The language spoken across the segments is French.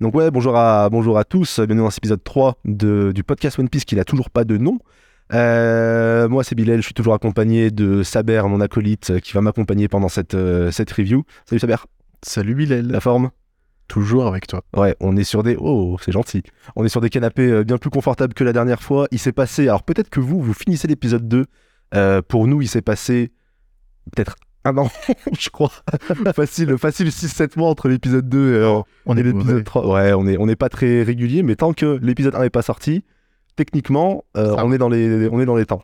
Donc ouais, bonjour à, bonjour à tous, bienvenue dans cet épisode 3 de, du podcast One Piece qui n'a toujours pas de nom. Euh, moi c'est Bilal, je suis toujours accompagné de Saber, mon acolyte, qui va m'accompagner pendant cette, euh, cette review. Salut Saber, Salut Bilal. la forme? Toujours avec toi. Ouais, on est sur des... Oh, c'est gentil. On est sur des canapés euh, bien plus confortables que la dernière fois. Il s'est passé... Alors peut-être que vous, vous finissez l'épisode 2. Euh, pour nous, il s'est passé peut-être un an, je crois. facile, facile 6-7 mois entre l'épisode 2 et, euh, On et est l'épisode mauvais. 3. Ouais, on est, on n'est pas très régulier, mais tant que l'épisode 1 n'est pas sorti, techniquement, euh, on, est dans les, on est dans les temps.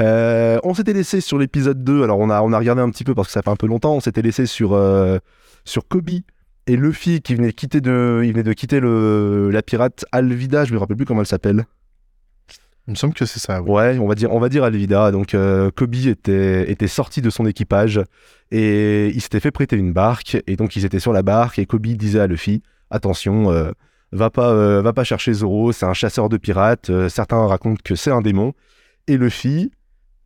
Euh, on s'était laissé sur l'épisode 2, alors on a, on a regardé un petit peu parce que ça fait un peu longtemps, on s'était laissé sur, sur Kobe et Luffy qui venait de quitter, de, il venait de quitter le, la pirate Alvida, je me rappelle plus comment elle s'appelle. Il me semble que c'est ça. Ouais, on va dire, on va dire. Donc euh, Kobe était, était sorti de son équipage et il s'était fait prêter une barque et donc ils étaient sur la barque et Kobe disait à Luffy attention, euh, va pas, euh, va pas chercher Zoro, c'est un chasseur de pirates. certains racontent que c'est un démon et Luffy,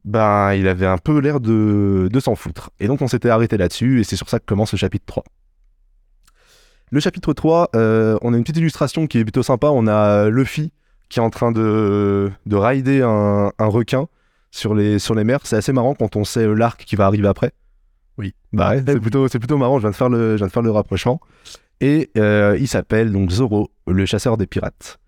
ben il avait un peu l'air de, de s'en foutre. Et donc on s'était arrêté là-dessus et c'est sur ça que commence le chapitre 3. Le chapitre 3, euh, on a une petite illustration qui est plutôt sympa. On a Luffy qui est en train de, de rider un, un requin sur les, sur les mers. C'est assez marrant quand on sait euh, l'arc qui va arriver après. Oui. Bah ouais, c'est plutôt, c'est plutôt marrant, je viens de faire le, je viens de faire le rapprochement. Et euh, il s'appelle donc Zoro, le chasseur des pirates.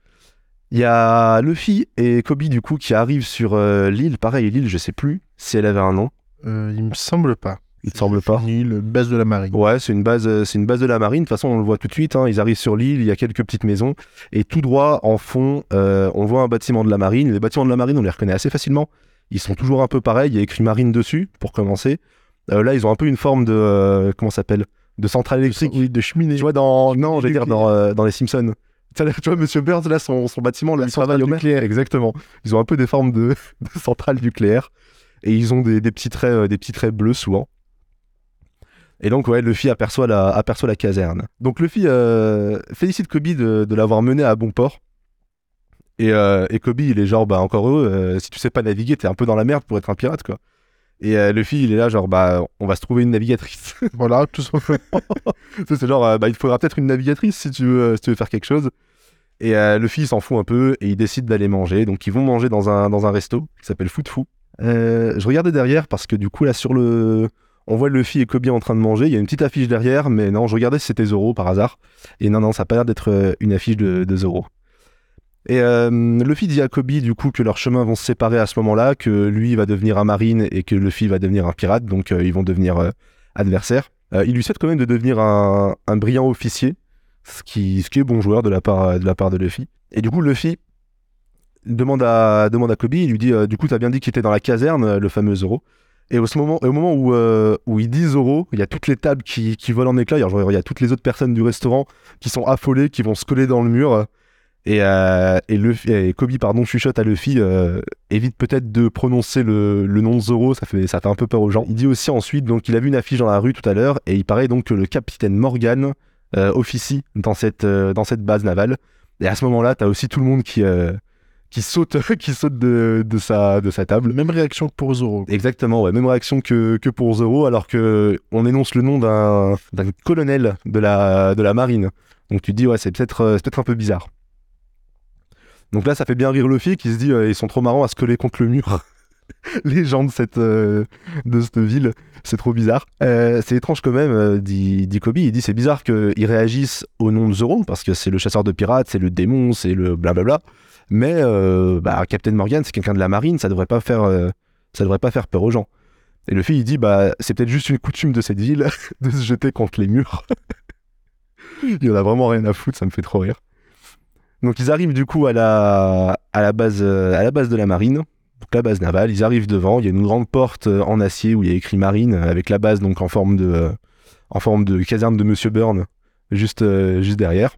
Il y a Luffy et Kobe du coup qui arrivent sur euh, l'île. Pareil, l'île, je sais plus si elle avait un nom. Euh, il me semble pas. Il te semble pas Ni le base de la marine. Ouais, c'est une base, euh, c'est une base de la marine. De toute façon, on le voit tout de suite. hein, Ils arrivent sur l'île, il y a quelques petites maisons et tout droit en fond, euh, on voit un bâtiment de la marine. Les bâtiments de la marine, on les reconnaît assez facilement. Ils sont toujours un peu pareils. Il y a écrit marine dessus pour commencer. Euh, là, ils ont un peu une forme de euh, comment ça s'appelle? De centrale électrique. Oui, de cheminée. Tu vois dans non, j'allais dire dans, dans les Simpsons. Tu vois, Monsieur Burns là, son, son bâtiment, là, il travaille au nucléaire, exactement. Ils ont un peu des formes de, de centrales nucléaires et ils ont des, des petits traits, euh, des petits traits bleus souvent. Et donc, ouais, Luffy aperçoit la, aperçoit la caserne. Donc, Luffy euh, félicite Kobe de, de l'avoir mené à bon port. Et, euh, et Kobe, il est genre, bah, encore heureux, euh, si tu sais pas naviguer, t'es un peu dans la merde pour être un pirate, quoi. Et euh, Luffy, il est là, genre, bah, on va se trouver une navigatrice. Voilà, tout simplement. C'est genre, euh, bah, il faudra peut-être une navigatrice si tu veux, si tu veux faire quelque chose. Et Luffy, il s'en fout un peu et il décide d'aller manger. Donc, ils vont manger dans un, dans un resto qui s'appelle Foot Foo. Euh, je regardais derrière parce que du coup, là, sur le. On voit Luffy et Kobe en train de manger. Il y a une petite affiche derrière, mais non, je regardais si c'était Zoro par hasard. Et non, non, ça a pas l'air d'être euh, une affiche de, Zoro. Et euh, Luffy dit à Kobe, du coup, que leurs chemins vont se séparer à ce moment-là, que lui va devenir un marine et que Luffy va devenir un pirate. Donc, euh, ils vont devenir adversaires. Il lui souhaite quand même de devenir un, brillant officier, ce qui, est bon joueur de la part de, la part Luffy. Et du coup, Luffy demande à, demande à Kobe, il lui dit Du coup, t'as bien dit qu'il était dans la caserne, le fameux Zoro. Et au, moment, euh, où il dit Zoro, il y a toutes les tables qui, volent en éclats. Il y a toutes les autres personnes du restaurant qui sont affolées, qui vont se coller dans le mur. Et, euh, et, et Kobe pardon, chuchote à Luffy euh, évite peut-être de prononcer le, nom de Zoro, ça fait, ça fait un peu peur aux gens. Il dit aussi ensuite donc il a vu une affiche dans la rue tout à l'heure et il paraît donc que le capitaine Morgan officie dans cette, dans cette base navale. Et à ce moment-là, t'as aussi tout le monde qui, qui saute, qui saute de, de, sa, de sa table. Même réaction que pour Zoro. Exactement, ouais, même réaction que, que pour Zoro, alors que on énonce le nom d'un colonel de la, de la marine. Donc tu te dis, ouais, c'est peut-être euh, c'est peut-être un peu bizarre. Donc là, ça fait bien rire Luffy qui se dit, euh, ils sont trop marrants à se coller contre le mur. Les gens de cette, euh, de cette ville, c'est trop bizarre. Euh, c'est étrange quand même, dit, dit Kobe. Il dit, c'est bizarre qu'ils réagissent au nom de Zoro, parce que c'est le chasseur de pirates, c'est le démon, c'est le blablabla. Mais euh, bah, Captain Morgan, c'est quelqu'un de la marine, ça devrait pas faire, euh, ça devrait pas faire peur aux gens. Et Luffy, il dit, bah, c'est peut-être juste une coutume de cette ville de se jeter contre les murs. il en a vraiment rien à foutre, ça me fait trop rire. Donc ils arrivent du coup à la, à la, base, euh, à la base de la marine, donc la base navale. Ils arrivent devant, il y a une grande porte en acier où il y a écrit marine, avec la base donc en forme de, en forme de caserne de Monsieur Burn, juste, juste derrière.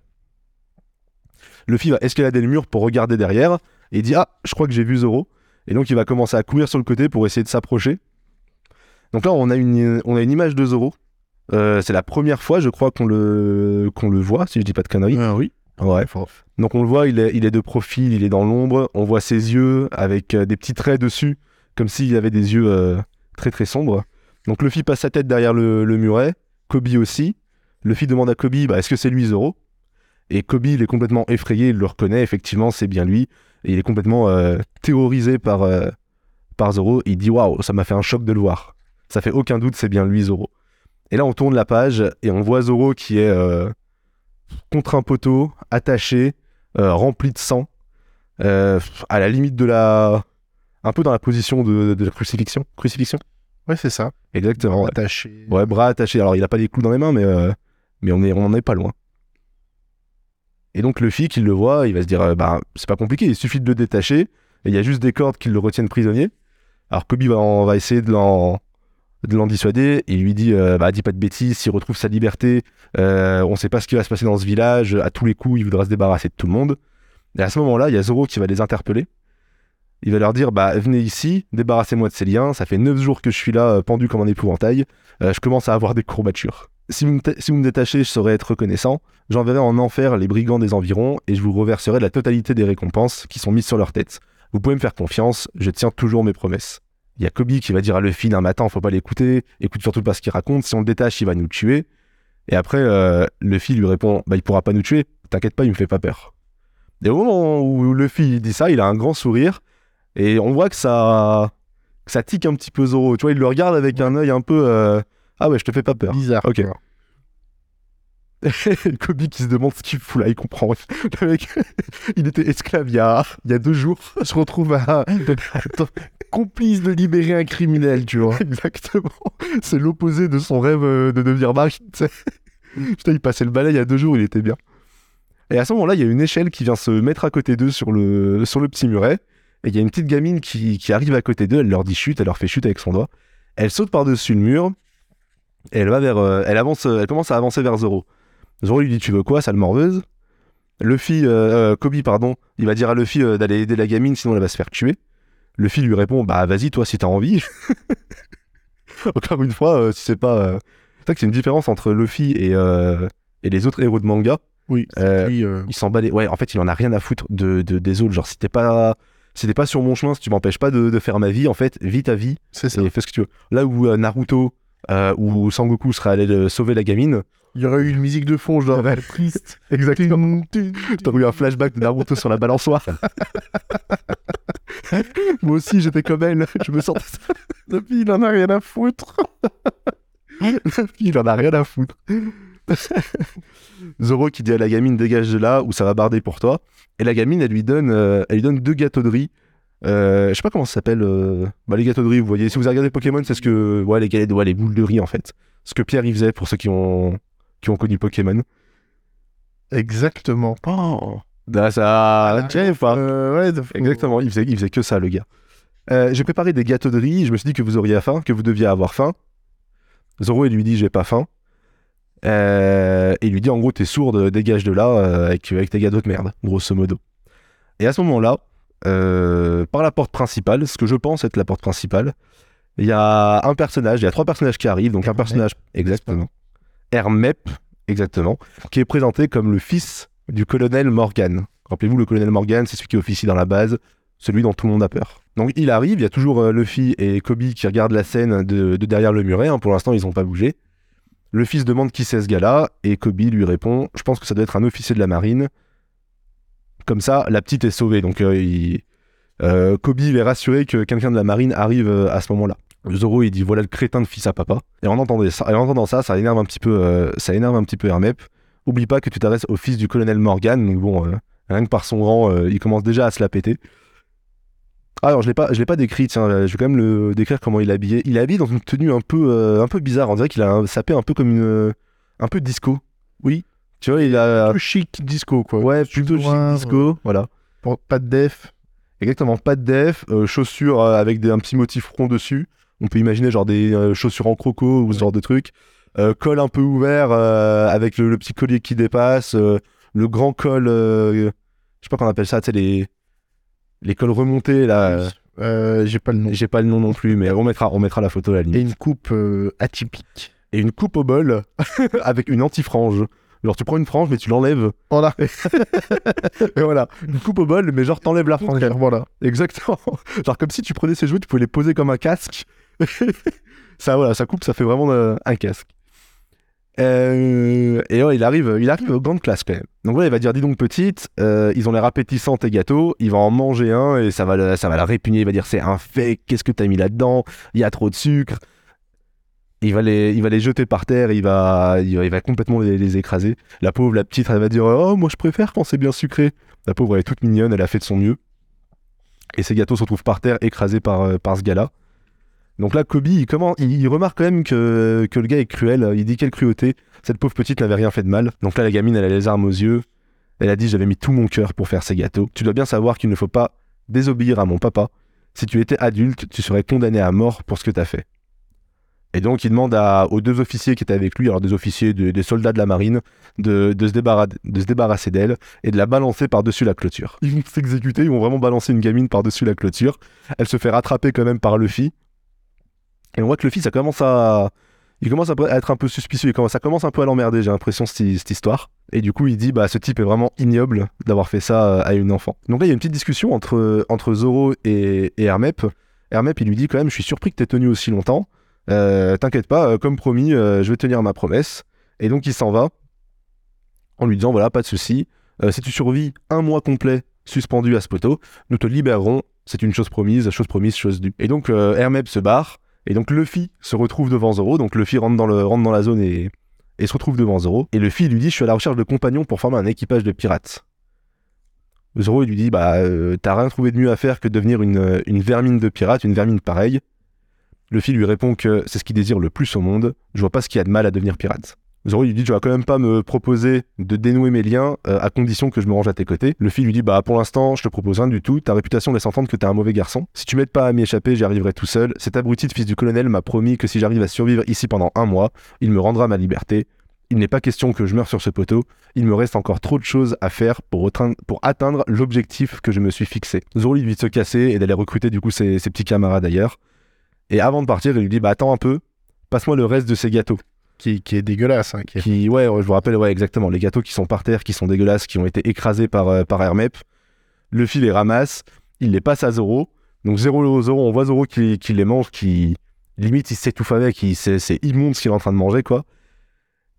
Luffy va escalader le mur pour regarder derrière, et il dit, ah, je crois que j'ai vu Zoro. Et donc il va commencer à courir sur le côté pour essayer de s'approcher. Donc là, on a une, on a une image de Zoro. Euh, c'est la première fois, je crois, qu'on le, qu'on le voit, si je dis pas de conneries. Euh, oui. Ouais. Donc on le voit, il est, il est de profil, il est dans l'ombre. On voit ses yeux avec euh, des petits traits dessus, comme s'il avait des yeux euh, très très sombres. Donc Luffy passe sa tête derrière le, le muret, Kobe aussi. Luffy demande à Kobe, bah, est-ce que c'est lui Zoro Et Kobe, il est complètement effrayé, il le reconnaît, effectivement, c'est bien lui. Et il est complètement euh, terrorisé par, euh, par Zoro. Il dit Waouh, ça m'a fait un choc de le voir. Ça fait aucun doute, c'est bien lui, Zoro. Et là, on tourne la page et on voit Zoro qui est euh, contre un poteau, attaché, euh, rempli de sang, à la limite de la. Un peu dans la position de, de la crucifixion. Crucifixion Ouais, c'est ça. Exactement. ouais. Attaché. Ouais, bras attachés. Alors, il a pas des clous dans les mains, mais, mais on, est, on en est pas loin. Et donc, le flic, il le voit, il va se dire, euh, bah, c'est pas compliqué, il suffit de le détacher, il y a juste des cordes qui le retiennent prisonnier. Alors, Kobe va, essayer de l'en, de l'en dissuader, il lui dit, euh, bah, dis pas de bêtises, s'il retrouve sa liberté, euh, on sait pas ce qui va se passer dans ce village, à tous les coups, il voudra se débarrasser de tout le monde. Et à ce moment-là, il y a Zoro qui va les interpeller. Il va leur dire, bah, venez ici, débarrassez-moi de ces liens, ça fait 9 jours que je suis là, euh, pendu comme un épouvantail, je commence à avoir des courbatures. Si vous, me ta- si vous me détachez, je saurais être reconnaissant. J'enverrai en enfer les brigands des environs et je vous reverserai la totalité des récompenses qui sont mises sur leur tête. Vous pouvez me faire confiance, je tiens toujours mes promesses. Il y a Kobe qui va dire à Luffy d'un matin, faut pas l'écouter, écoute surtout pas ce qu'il raconte, si on le détache, il va nous tuer. Et après, euh, Luffy lui répond, bah il pourra pas nous tuer, t'inquiète pas, il me fait pas peur. Et au moment où Luffy dit ça, il a un grand sourire et on voit que ça, que ça tique un petit peu Zoro. Tu vois, il le regarde avec un œil un peu, euh, ah ouais, je te fais pas peur. Bizarre. Ok. Kobe qui se demande ce qu'il fout là, il comprend. Le mec, il était esclave il y a, il y a deux jours. se retrouve à Attends, complice de libérer un criminel, tu vois. Exactement. C'est l'opposé de son rêve euh, de devenir sais. Putain, il passait le balai il y a deux jours, il était bien. Et à ce moment-là, il y a une échelle qui vient se mettre à côté d'eux sur le, sur le petit muret. Et il y a une petite gamine qui, qui arrive à côté d'eux, elle leur dit chute, elle leur fait chute avec son doigt. Elle saute par-dessus le mur. Et elle va vers. euh, elle avance, elle commence à avancer vers Zoro. Zoro lui dit Tu veux quoi, sale morveuse? Luffy, euh, euh, Kobe, pardon, il va dire à Luffy euh, d'aller aider la gamine, sinon elle va se faire tuer. Luffy lui répond Bah vas-y, toi, si t'as envie. Encore une fois, euh, si c'est pas. euh, C'est vrai que c'est une différence entre Luffy et, euh, et les autres héros de manga. Oui. Euh, Lui, euh, Il s'en bat les- Ouais, en fait, il en a rien à foutre de, de- des autres. Genre, si t'es pas. Si t'es pas sur mon chemin, si tu m'empêches pas de, de faire ma vie, en fait, vis ta vie c'est ça. et fais ce que tu veux. Là où euh, Naruto euh, ou Sangoku serait allé euh, sauver la gamine, Il y aurait eu une musique de fond, genre Ouais. triste. exactement. T'as eu un flashback de Naruto sur la balançoire. Moi aussi, j'étais comme elle. Je me sentais ça. Depuis, il en a rien à foutre. Il en a rien à foutre. Zoro qui dit à la gamine dégage de là ou ça va barder pour toi. Et la gamine, elle lui donne, euh, elle lui donne deux gâteaux de riz. Euh, je sais pas comment ça s'appelle. euh, Bah, les gâteaux de riz, vous voyez. Si vous avez regardé Pokémon, c'est ce que. Ouais, les galettes, ouais, les boules de riz en fait. Ce que Pierre y faisait pour ceux qui ont, qui ont connu Pokémon. Exactement. Oh. Ah, ça. Tiens, enfin. Euh, ouais, de- Exactement, il faisait, il faisait que ça, le gars. Euh, j'ai préparé des gâteaux de riz, je me suis dit que vous auriez faim, que vous deviez avoir faim. Zoro, il lui dit j'ai pas faim. Euh, et il lui dit en gros t'es sourde, dégage de là euh, avec, avec tes gâteaux de merde, grosso modo. Et à ce moment-là, par la porte principale, ce que je pense être la porte principale, il y a un personnage, il y a trois personnages qui arrivent, donc un personnage exactement, Hermep, exactement, qui est présenté comme le fils du colonel Morgan. Rappelez-vous, le colonel Morgan, c'est celui qui officie dans la base, celui dont tout le monde a peur. Donc il arrive, il y a toujours euh, Luffy et Kobe qui regardent la scène de, de derrière le muret, hein, pour l'instant ils n'ont pas bougé. Le fils demande qui c'est ce gars-là, et Kobe lui répond Je pense que ça doit être un officier de la marine. Comme ça, la petite est sauvée. Donc euh, il- euh, Kobe est rassuré que quelqu'un de la marine arrive euh, à ce moment-là. Zoro il dit voilà le crétin de fils à papa. Et en entendant ça, ça, énerve un petit peu, ça énerve un petit peu Hermep. Oublie pas que tu t'adresses au fils du colonel Morgan. Donc bon, rien que par son rang, il commence déjà à se la péter. Ah, alors je l'ai pas, je l'ai pas décrit. Tiens, je vais quand même le décrire comment il est habillé. Il est habillé dans une tenue un peu, un peu bizarre. On dirait qu'il a sapé un peu comme une, un peu disco. Oui. Tu vois, il a, peu chic disco, quoi. ouais, plutôt chic noir, disco. Voilà. Pas de def. Exactement, pas de def, euh, chaussures euh, avec des, un petit motif rond dessus. On peut imaginer genre des euh, chaussures en croco ou ce genre de truc. Euh, col un peu ouvert euh, avec le, le petit collier qui dépasse. euh, le grand col, euh, je sais pas qu'on appelle ça, tu sais, les, les cols remontés là. euh, Euh, J'ai pas le nom. J'ai pas le nom non plus, mais on mettra, on mettra la photo à la limite. Et une coupe euh, atypique. Et une coupe au bol avec une anti-frange. Genre tu prends une frange mais tu l'enlèves. Voilà. Et voilà, une coupe au bol mais genre t'enlèves la frange. Voilà. Exactement. Genre comme si tu prenais ces jouets, tu pouvais les poser comme un casque. ça voilà, ça coupe, ça fait vraiment euh, un casque. Euh, et ouais, il arrive, il arrive aux grandes classes quand même. Donc voilà, il va dire dis donc petite, euh, ils ont l'air appétissants tes gâteaux, il va en manger un et ça va, ça va la répugner. Il va dire c'est un fake, qu'est-ce que t'as mis là-dedans? Il y a trop de sucre. Il va les, jeter par terre, il va, complètement les, écraser. La pauvre, la petite, elle va dire oh moi je préfère quand c'est bien sucré. La pauvre, elle est toute mignonne, elle a fait de son mieux. Et ces gâteaux se retrouvent par terre, écrasés par, euh, par ce gars-là. Donc là, Kobe, il, comment, il, remarque quand même que, que le gars est cruel. Il dit quelle cruauté. Cette pauvre petite n'avait rien fait de mal. Donc là, la gamine, elle a les armes aux yeux. Elle a dit J'avais mis tout mon cœur pour faire ces gâteaux. Tu dois bien savoir qu'il ne faut pas désobéir à mon papa. Si tu étais adulte, tu serais condamné à mort pour ce que tu as fait. Et donc, il demande aux deux officiers qui étaient avec lui, alors des officiers, de- des soldats de la marine, de, se, débarrasser d'elle et de la balancer par-dessus la clôture. Ils vont s'exécuter, ils vont vraiment balancer une gamine par-dessus la clôture. Elle se fait rattraper quand même par Luffy. Et on voit que Luffy, ça commence à. Il commence à être un peu suspicieux, ça commence un peu à l'emmerder, j'ai l'impression, cette, cette histoire. Et du coup, il dit, bah, ce type est vraiment ignoble d'avoir fait ça euh, à une enfant. Donc là, il y a une petite discussion entre, entre Zoro et, et Hermep. Hermep, il lui dit quand même, je suis surpris que t'aies tenu aussi longtemps. Euh, T'inquiète pas, euh, comme promis, euh, je vais tenir ma promesse. Et donc, il s'en va en lui disant, voilà, pas de souci. Si tu survis un mois complet suspendu à ce poteau, nous te libérerons. C'est une chose promise, chose promise, chose due. Et donc, Hermep se barre. Et donc Luffy se retrouve devant Zoro. Donc Luffy rentre dans, la zone et, se retrouve devant Zoro. Et Luffy lui dit Je suis à la recherche de compagnons pour former un équipage de pirates. Zoro lui dit Bah, t'as rien trouvé de mieux à faire que de devenir une, une vermine de pirate, une vermine pareille. Luffy lui répond que c'est ce qu'il désire le plus au monde. Je vois pas ce qu'il y a de mal à devenir pirate. Zoro lui dit Tu vas quand même pas me proposer de dénouer mes liens euh, à condition que je me range à tes côtés. Luffy lui dit Bah, pour l'instant, je te propose rien du tout. Ta réputation laisse entendre que t'es un mauvais garçon. Si tu m'aides pas à m'y échapper, j'y arriverai tout seul. Cet abruti de fils du colonel m'a promis que si j'arrive à survivre ici pendant un mois, il me rendra ma liberté. Il n'est pas question que je meure sur ce poteau. Il me reste encore trop de choses à faire pour atteindre l'objectif que je me suis fixé. Zoro lui dit de se casser et d'aller recruter du coup ses, ses petits camarades ailleurs. Et avant de partir, il lui dit Bah, attends un peu. Passe-moi le reste de ces gâteaux. Qui, qui est dégueulasse. hein, qui est- Qui, ouais, je vous rappelle, ouais, exactement, les gâteaux qui sont par terre, qui sont dégueulasses, qui ont été écrasés par, euh, par Hermep. Luffy les ramasse, il les passe à Zoro. Donc Zoro, Zoro on voit Zoro qui, qui les mange, qui limite il s'étouffe avec, c'est c'est immonde ce qu'il est en train de manger, quoi.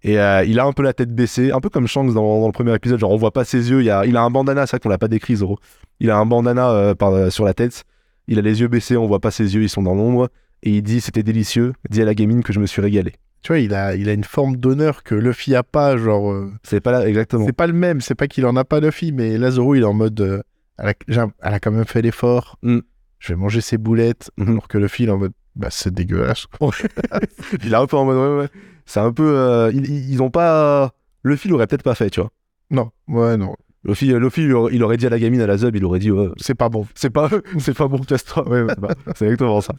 Et euh, il a un peu la tête baissée, un peu comme Shanks dans, dans le premier épisode, genre on voit pas ses yeux, il, a, il a un bandana, c'est vrai qu'on l'a pas décrit Zoro. Il a un bandana euh, par, euh, sur la tête, il a les yeux baissés, on voit pas ses yeux, ils sont dans l'ombre. Et il dit c'était délicieux, dis à la gamine que je me suis régalé. Tu vois, il a, il a une forme d'honneur que Luffy a pas. Genre, euh, C'est pas là, exactement. c'est pas le même. C'est pas qu'il en a pas Luffy, mais là, Zoro, il est en mode. euh, elle, a, j'ai un- elle a quand même fait l'effort. Mm. Je vais manger ses boulettes. Mhm. Alors que Luffy, il est en mode. Bah, c'est dégueulasse. Il est un peu en mode ouais, ouais. C'est un peu. euh, ils, ils ils ont pas. Le fil aurait peut-être pas fait, tu vois. Non, ouais, non. Luffy, Luffy, il aurait- dit à la gamine, à la Zub, il aurait dit ouais, C'est pas bon. c'est pas, c'est pas bon, casse-toi. Ouais, ouais, c'est exactement ça.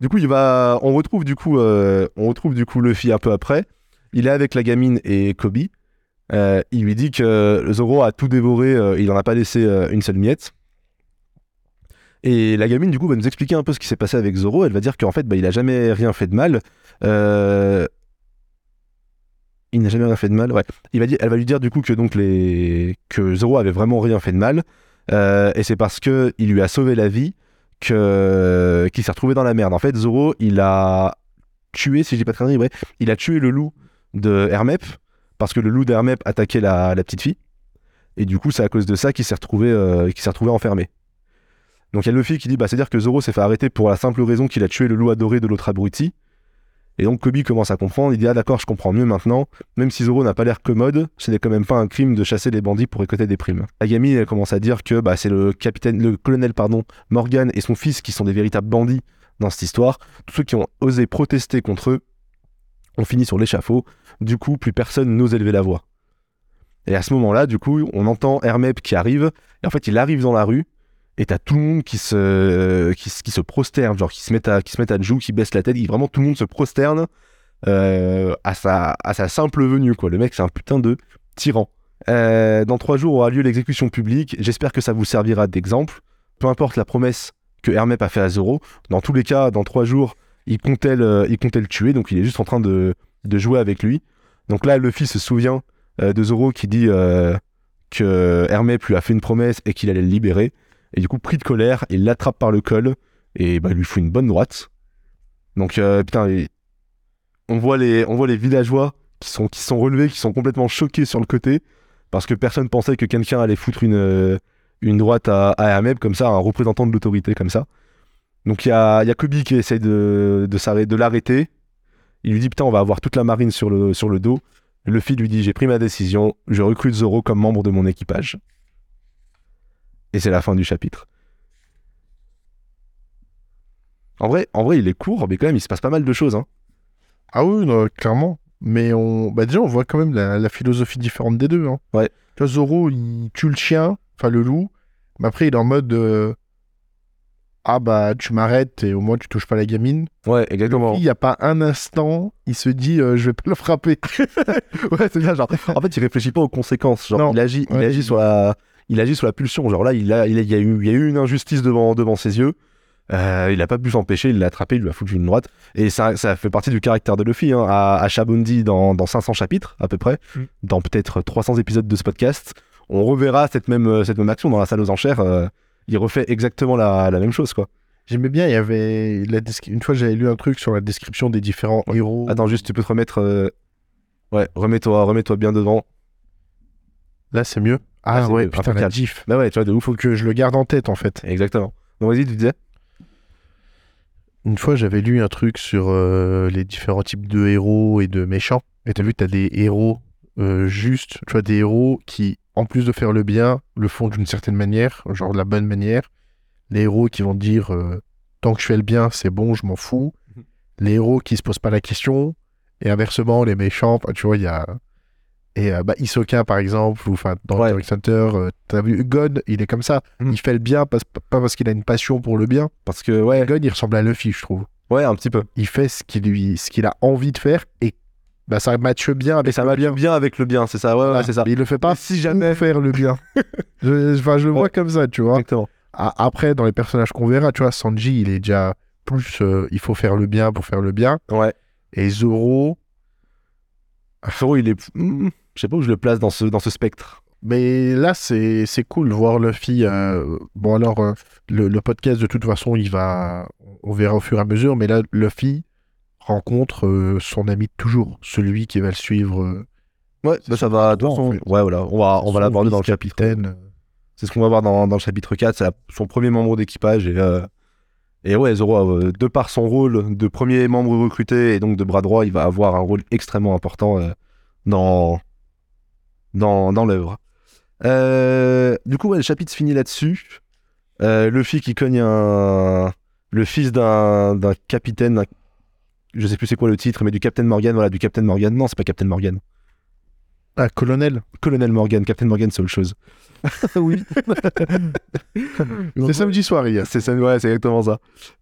Du coup, il va, on retrouve du coup, euh, on retrouve du coup Luffy un peu après. Il est avec la gamine et Kobe. Euh, il lui dit que Zoro a tout dévoré, euh, il en a pas laissé euh, une seule miette. Et la gamine, du coup, va nous expliquer un peu ce qui s'est passé avec Zoro. Elle va dire qu'en fait, bah, il a jamais rien fait de mal. Euh, Il n'a jamais rien fait de mal. Ouais. Il va dire, elle va lui dire du coup que donc les que Zoro avait vraiment rien fait de mal. Euh, et c'est parce que il lui a sauvé la vie que qu'il s'est retrouvé dans la merde. En fait, Zoro, il a tué, si je dis pas de conneries, ouais, il a tué le loup de Hermep parce que le loup d'Hermep attaquait la, la petite fille. Et du coup, c'est à cause de ça qu'il s'est retrouvé, euh, qu'il s'est retrouvé enfermé. Donc il y a Luffy qui dit, bah, c'est-à-dire que Zoro s'est fait arrêter pour la simple raison qu'il a tué le loup adoré de l'autre abruti. Et donc Kobe commence à comprendre, il dit, ah d'accord, je comprends mieux maintenant. Même si Zoro n'a pas l'air commode, ce n'est quand même pas un crime de chasser les bandits pour récolter des primes. Agami elle commence à dire que bah, c'est le capitaine, le colonel pardon, Morgan et son fils qui sont des véritables bandits dans cette histoire. Tous ceux qui ont osé protester contre eux ont fini sur l'échafaud. Du coup, plus personne n'ose élever la voix. Et à ce moment-là, du coup, on entend Hermep qui arrive. Et en fait, il arrive dans la rue. Et t'as tout le monde qui se, qui, se- prosterne, genre qui se met à, qui genoux, qui baisse la tête. Vraiment, tout le monde se prosterne euh, à, sa, simple venue. Le mec, c'est un putain de tyran. Euh, dans trois jours aura lieu l'exécution publique. J'espère que ça vous servira d'exemple. Peu importe la promesse que Hermep a fait à Zoro. Dans tous les cas, dans trois jours, il comptait le, il comptait le tuer. Donc il est juste en train de, jouer avec lui. Donc là, Luffy se souvient euh, de Zoro qui dit euh, que Hermep lui a fait une promesse et qu'il allait le libérer. Et du coup, pris de colère, il l'attrape par le col et bah, il lui fout une bonne droite. Donc, euh, putain, on voit les, villageois qui sont, sont relevés, qui sont complètement choqués sur le côté, parce que personne pensait que quelqu'un allait foutre une, euh, droite à, à Ahmed, comme ça, un représentant de l'autorité, comme ça. Donc il y a, y Kobe qui essaie de, de, de l'arrêter. Il lui dit Putain, on va avoir toute la marine sur le, sur le dos. Luffy lui dit J'ai pris ma décision, je recrute Zoro comme membre de mon équipage. Et c'est la fin du chapitre. En vrai, en vrai, il est court, mais quand même, il se passe pas mal de choses. Hein. Ah oui, non, clairement. Mais on... bah déjà, on voit quand même la, la philosophie différente des deux. Hein. Ouais. Tu vois, Zoro, il tue le chien, enfin le loup, mais après, il est en mode euh, Ah bah, tu m'arrêtes et au moins, tu touches pas la gamine. Ouais, exactement. Il n'y a pas un instant, il se dit euh, Je vais pas le frapper. ouais, c'est bien. Genre, en fait, il réfléchit pas aux conséquences. Genre, Non. il agit, il Ouais. agit sur la, il agit sur la pulsion. Genre là, il a, il, a- il y a eu, il y a eu une injustice devant, devant ses yeux. Euh, il a pas pu s'empêcher. Il l'a attrapé, il lui a foutu une droite. Et ça, ça fait partie du caractère de Luffy. Hein, à, à Shabondi dans, dans 500 chapitres à peu près, Mm. dans peut-être 300 épisodes de ce podcast, on reverra cette même, euh, cette même action dans la salle aux enchères. euh, il refait exactement la, la même chose, quoi. J'aimais bien, il y avait. La Une fois, j'avais lu un truc sur la description des différents héros. Attends, juste, tu peux te remettre. euh, Ouais, remets-toi, remets-toi bien devant. Là, c'est mieux. Ah, Ah, ouais, putain, la gif. Bah ouais, tu vois, de ouf. Faut que je le garde en tête, en fait. Exactement. Donc vas-y, tu disais. Une fois, j'avais lu un truc sur euh, les différents types de héros et de méchants. Et t'as vu, t'as des héros euh, justes, tu vois, des héros qui, en plus de faire le bien, le font d'une certaine manière, genre de la bonne manière. Les héros qui vont dire euh, tant que je fais le bien, c'est bon, je m'en fous. Mhm. Les héros qui se posent pas la question. Et inversement, les méchants, tu vois, il y a. Et euh, bah, Hisoka, par exemple, ou enfin, dans Ouais. Hunter Hunter, euh, t'as vu, God, il est comme ça. Mhm. Il fait le bien, pas, pas parce qu'il a une passion pour le bien. Parce que, ouais, God, il ressemble à Luffy, je trouve ouais, un petit peu. il fait ce qu'il qu'il a envie de faire et bah ça matche bien avec Et ça le bien. bien avec le bien, c'est ça, ouais, ouais, c'est ça. Mais il le fait pas Et si jamais. faire le bien. je, je le vois Ouais. comme ça, tu vois. Exactement. Après, dans les personnages qu'on verra, tu vois, Sanji, il est déjà plus euh, il faut faire le bien pour faire le bien. Ouais. Et Zoro, Zoro, il est. Je sais pas où je le place dans ce, dans ce spectre. mais là, c'est cool voir Luffy. euh, Bon, alors, euh, le, le podcast, de toute façon, il va. On verra au fur et à mesure, mais là, Luffy rencontre euh, son ami de toujours, celui qui va le suivre. Ouais, bah ça va. De toute en façon, fait. ouais, voilà, on va, on va l'aborder dans le chapitre. vice-capitaine. C'est ce qu'on va voir dans, dans le chapitre 4. C'est son premier membre d'équipage. Et, et ouais, Zoro, de par son rôle de premier membre recruté et donc de bras droit, il va avoir un rôle extrêmement important dans, dans, dans l'œuvre. Euh, du coup, ouais, le chapitre se finit là-dessus. Euh, Luffy qui cogne un. Le fils d'un capitaine. d'un- Je sais plus c'est quoi le titre, mais du Captain Morgan. Voilà, du Captain Morgan. Non, c'est pas Captain Morgan. Ah, colonel. Colonel Morgan. Captain Morgan, c'est autre chose. oui. C'est samedi soir hier. C'est ça, ouais, c'est exactement ça.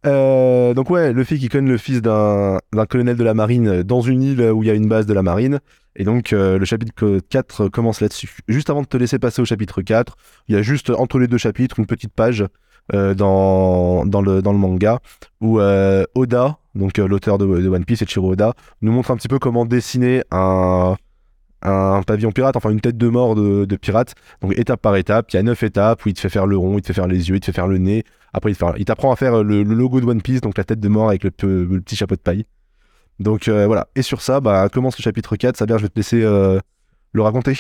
Euh, donc ouais, Luffy qui cogne le fils d'un colonel de la marine dans une île où il y a une base de la marine. Et donc euh, le chapitre 4 commence là-dessus. Juste avant de te laisser passer au chapitre 4, il y a juste entre les deux chapitres une petite page euh, dans, dans, le, dans le manga où euh, Oda, donc l'auteur de, One Piece, Ichiro Oda, nous montre un petit peu comment dessiner un, un pavillon pirate, enfin une tête de mort de, pirate. Donc étape par étape, il y a neuf étapes où il te fait faire le rond, il te fait faire les yeux, il te fait faire le nez. Après, il t'apprend à faire le, logo de One Piece, donc la tête de mort avec le petit chapeau de paille. Donc euh, voilà. Et sur ça, bah, commence le chapitre 4. Sabir, je vais te laisser euh, le raconter.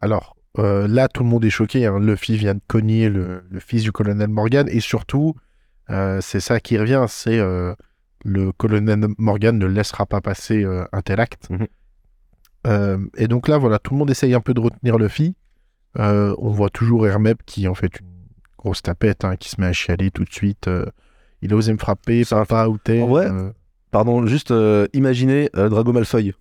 Alors, euh, là, tout le monde est choqué. Hein. Luffy vient de cogner le, le fils du colonel Morgan. Et surtout, c'est ça qui revient, c'est le colonel Morgan ne laissera pas passer un tel acte. Mhm. Et donc là, voilà, tout le monde essaye un peu de retenir Luffy. On voit toujours Hermep qui en fait une grosse tapette, hein, qui se met à chialer tout de suite. il a osé me frapper, C'est un- papa ou t'es. En vrai, euh, Pardon, juste euh, imaginez euh, Drago Malfoy.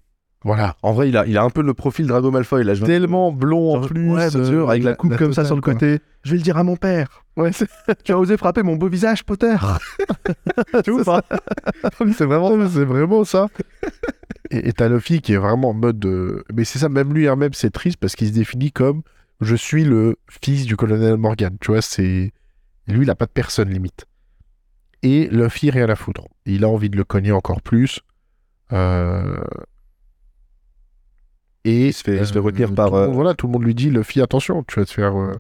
voilà. En vrai, il a, il a un peu le profil Drago Malfoy. Là, je Tellement blond en plus. ouais, bien euh, sûr, avec la coupe comme ça sur le quoi. côté. Je vais le dire à mon père. Ouais, Tu as osé frapper mon beau visage, Potter. tu vois c'est vraiment, c'est vraiment ça. Et et t'as Luffy qui est vraiment en mode. euh, Mais c'est ça, même lui, hein, même c'est triste parce qu'il se définit comme je suis le fils du colonel Morgan. Tu vois, c'est. Lui, il a pas de personne limite. Et Luffy, rien à foutre. Il a envie de le cogner encore plus. Euh, Et Il se fait- il se fait retenir tout par, monde- euh, Voilà, tout le monde lui dit Luffy, attention, tu vas te faire. euh,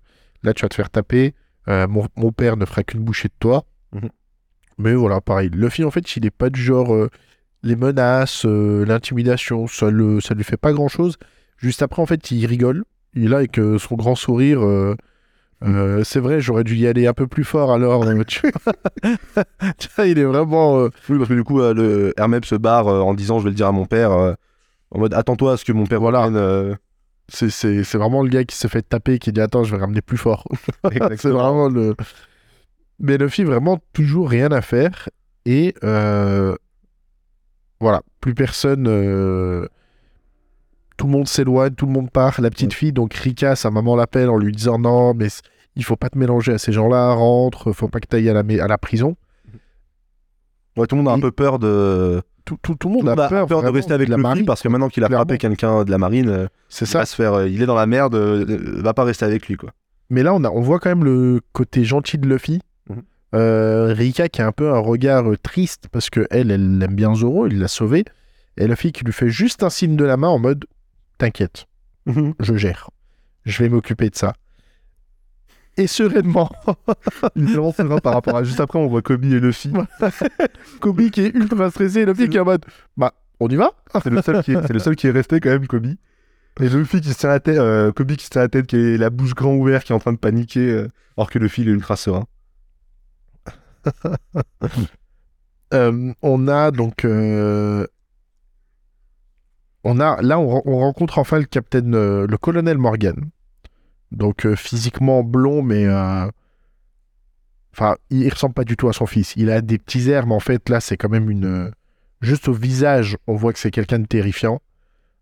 Là, tu vas te faire taper. Euh, mon, mon père ne fera qu'une bouchée de toi. Mhm. Mais voilà, pareil. Luffy, en fait, il est pas du genre. euh, les menaces, euh, l'intimidation, ça, le, ça lui fait pas grand chose. Juste après, en fait, il rigole. Il est là avec euh, son grand sourire. Euh, c'est vrai, j'aurais dû y aller un peu plus fort alors. tu vois. Il est vraiment. euh, Oui, parce que du coup, euh, le Hermep se barre euh, en disant Je vais le dire à mon père. en mode Attends-toi à ce que mon père Voilà. c'est, c'est, c'est vraiment le gars qui s'est fait taper qui dit Attends, je vais ramener plus fort. c'est vraiment le. Mais Luffy, vraiment, toujours rien à faire. Et voilà, plus personne. Tout le monde s'éloigne, tout le monde part. La petite fille, donc Rika, sa maman l'appelle en lui disant Non, mais il faut pas te mélanger à ces gens-là, rentre, faut pas que tu ailles à la, ma- à la prison. Ouais, tout le monde a un peu peur de. Tout, tout, tout le monde a peur, de rester avec la marine. parce que maintenant qu'il a frappé quelqu'un de la marine, euh, C'est il ça. va se faire, euh, il est dans la merde, euh, va pas rester avec lui quoi. Mais là, on, a, on voit quand même le côté gentil de Luffy. Mhm. Euh, Rika qui a un peu un regard triste parce que elle, elle aime bien Zoro, il l'a sauvé. Et Luffy qui lui fait juste un signe de la main en mode T'inquiète, je gère. Je vais m'occuper de ça. Et sereinement, serein par rapport à juste après on voit Kobe et Luffy. Kobe qui est ultra stressé et Luffy qui est en mode Bah, on y va? C'est le seul qui est, c'est le seul qui est resté quand même Kobe. Et Luffy qui se tient la tête, euh, Kobe qui se tient la tête, qui est la bouche grand ouverte, qui est en train de paniquer, euh, alors que Luffy il est ultra serein. Euh, on a donc. euh, On a, là, on, ren- on rencontre enfin le capitaine, euh, le colonel Morgan. Donc, euh, physiquement blond, mais. euh, Enfin, il, ressemble pas du tout à son fils. Il a des petits airs, mais en fait, là, c'est quand même une. Juste au visage, on voit que c'est quelqu'un de terrifiant.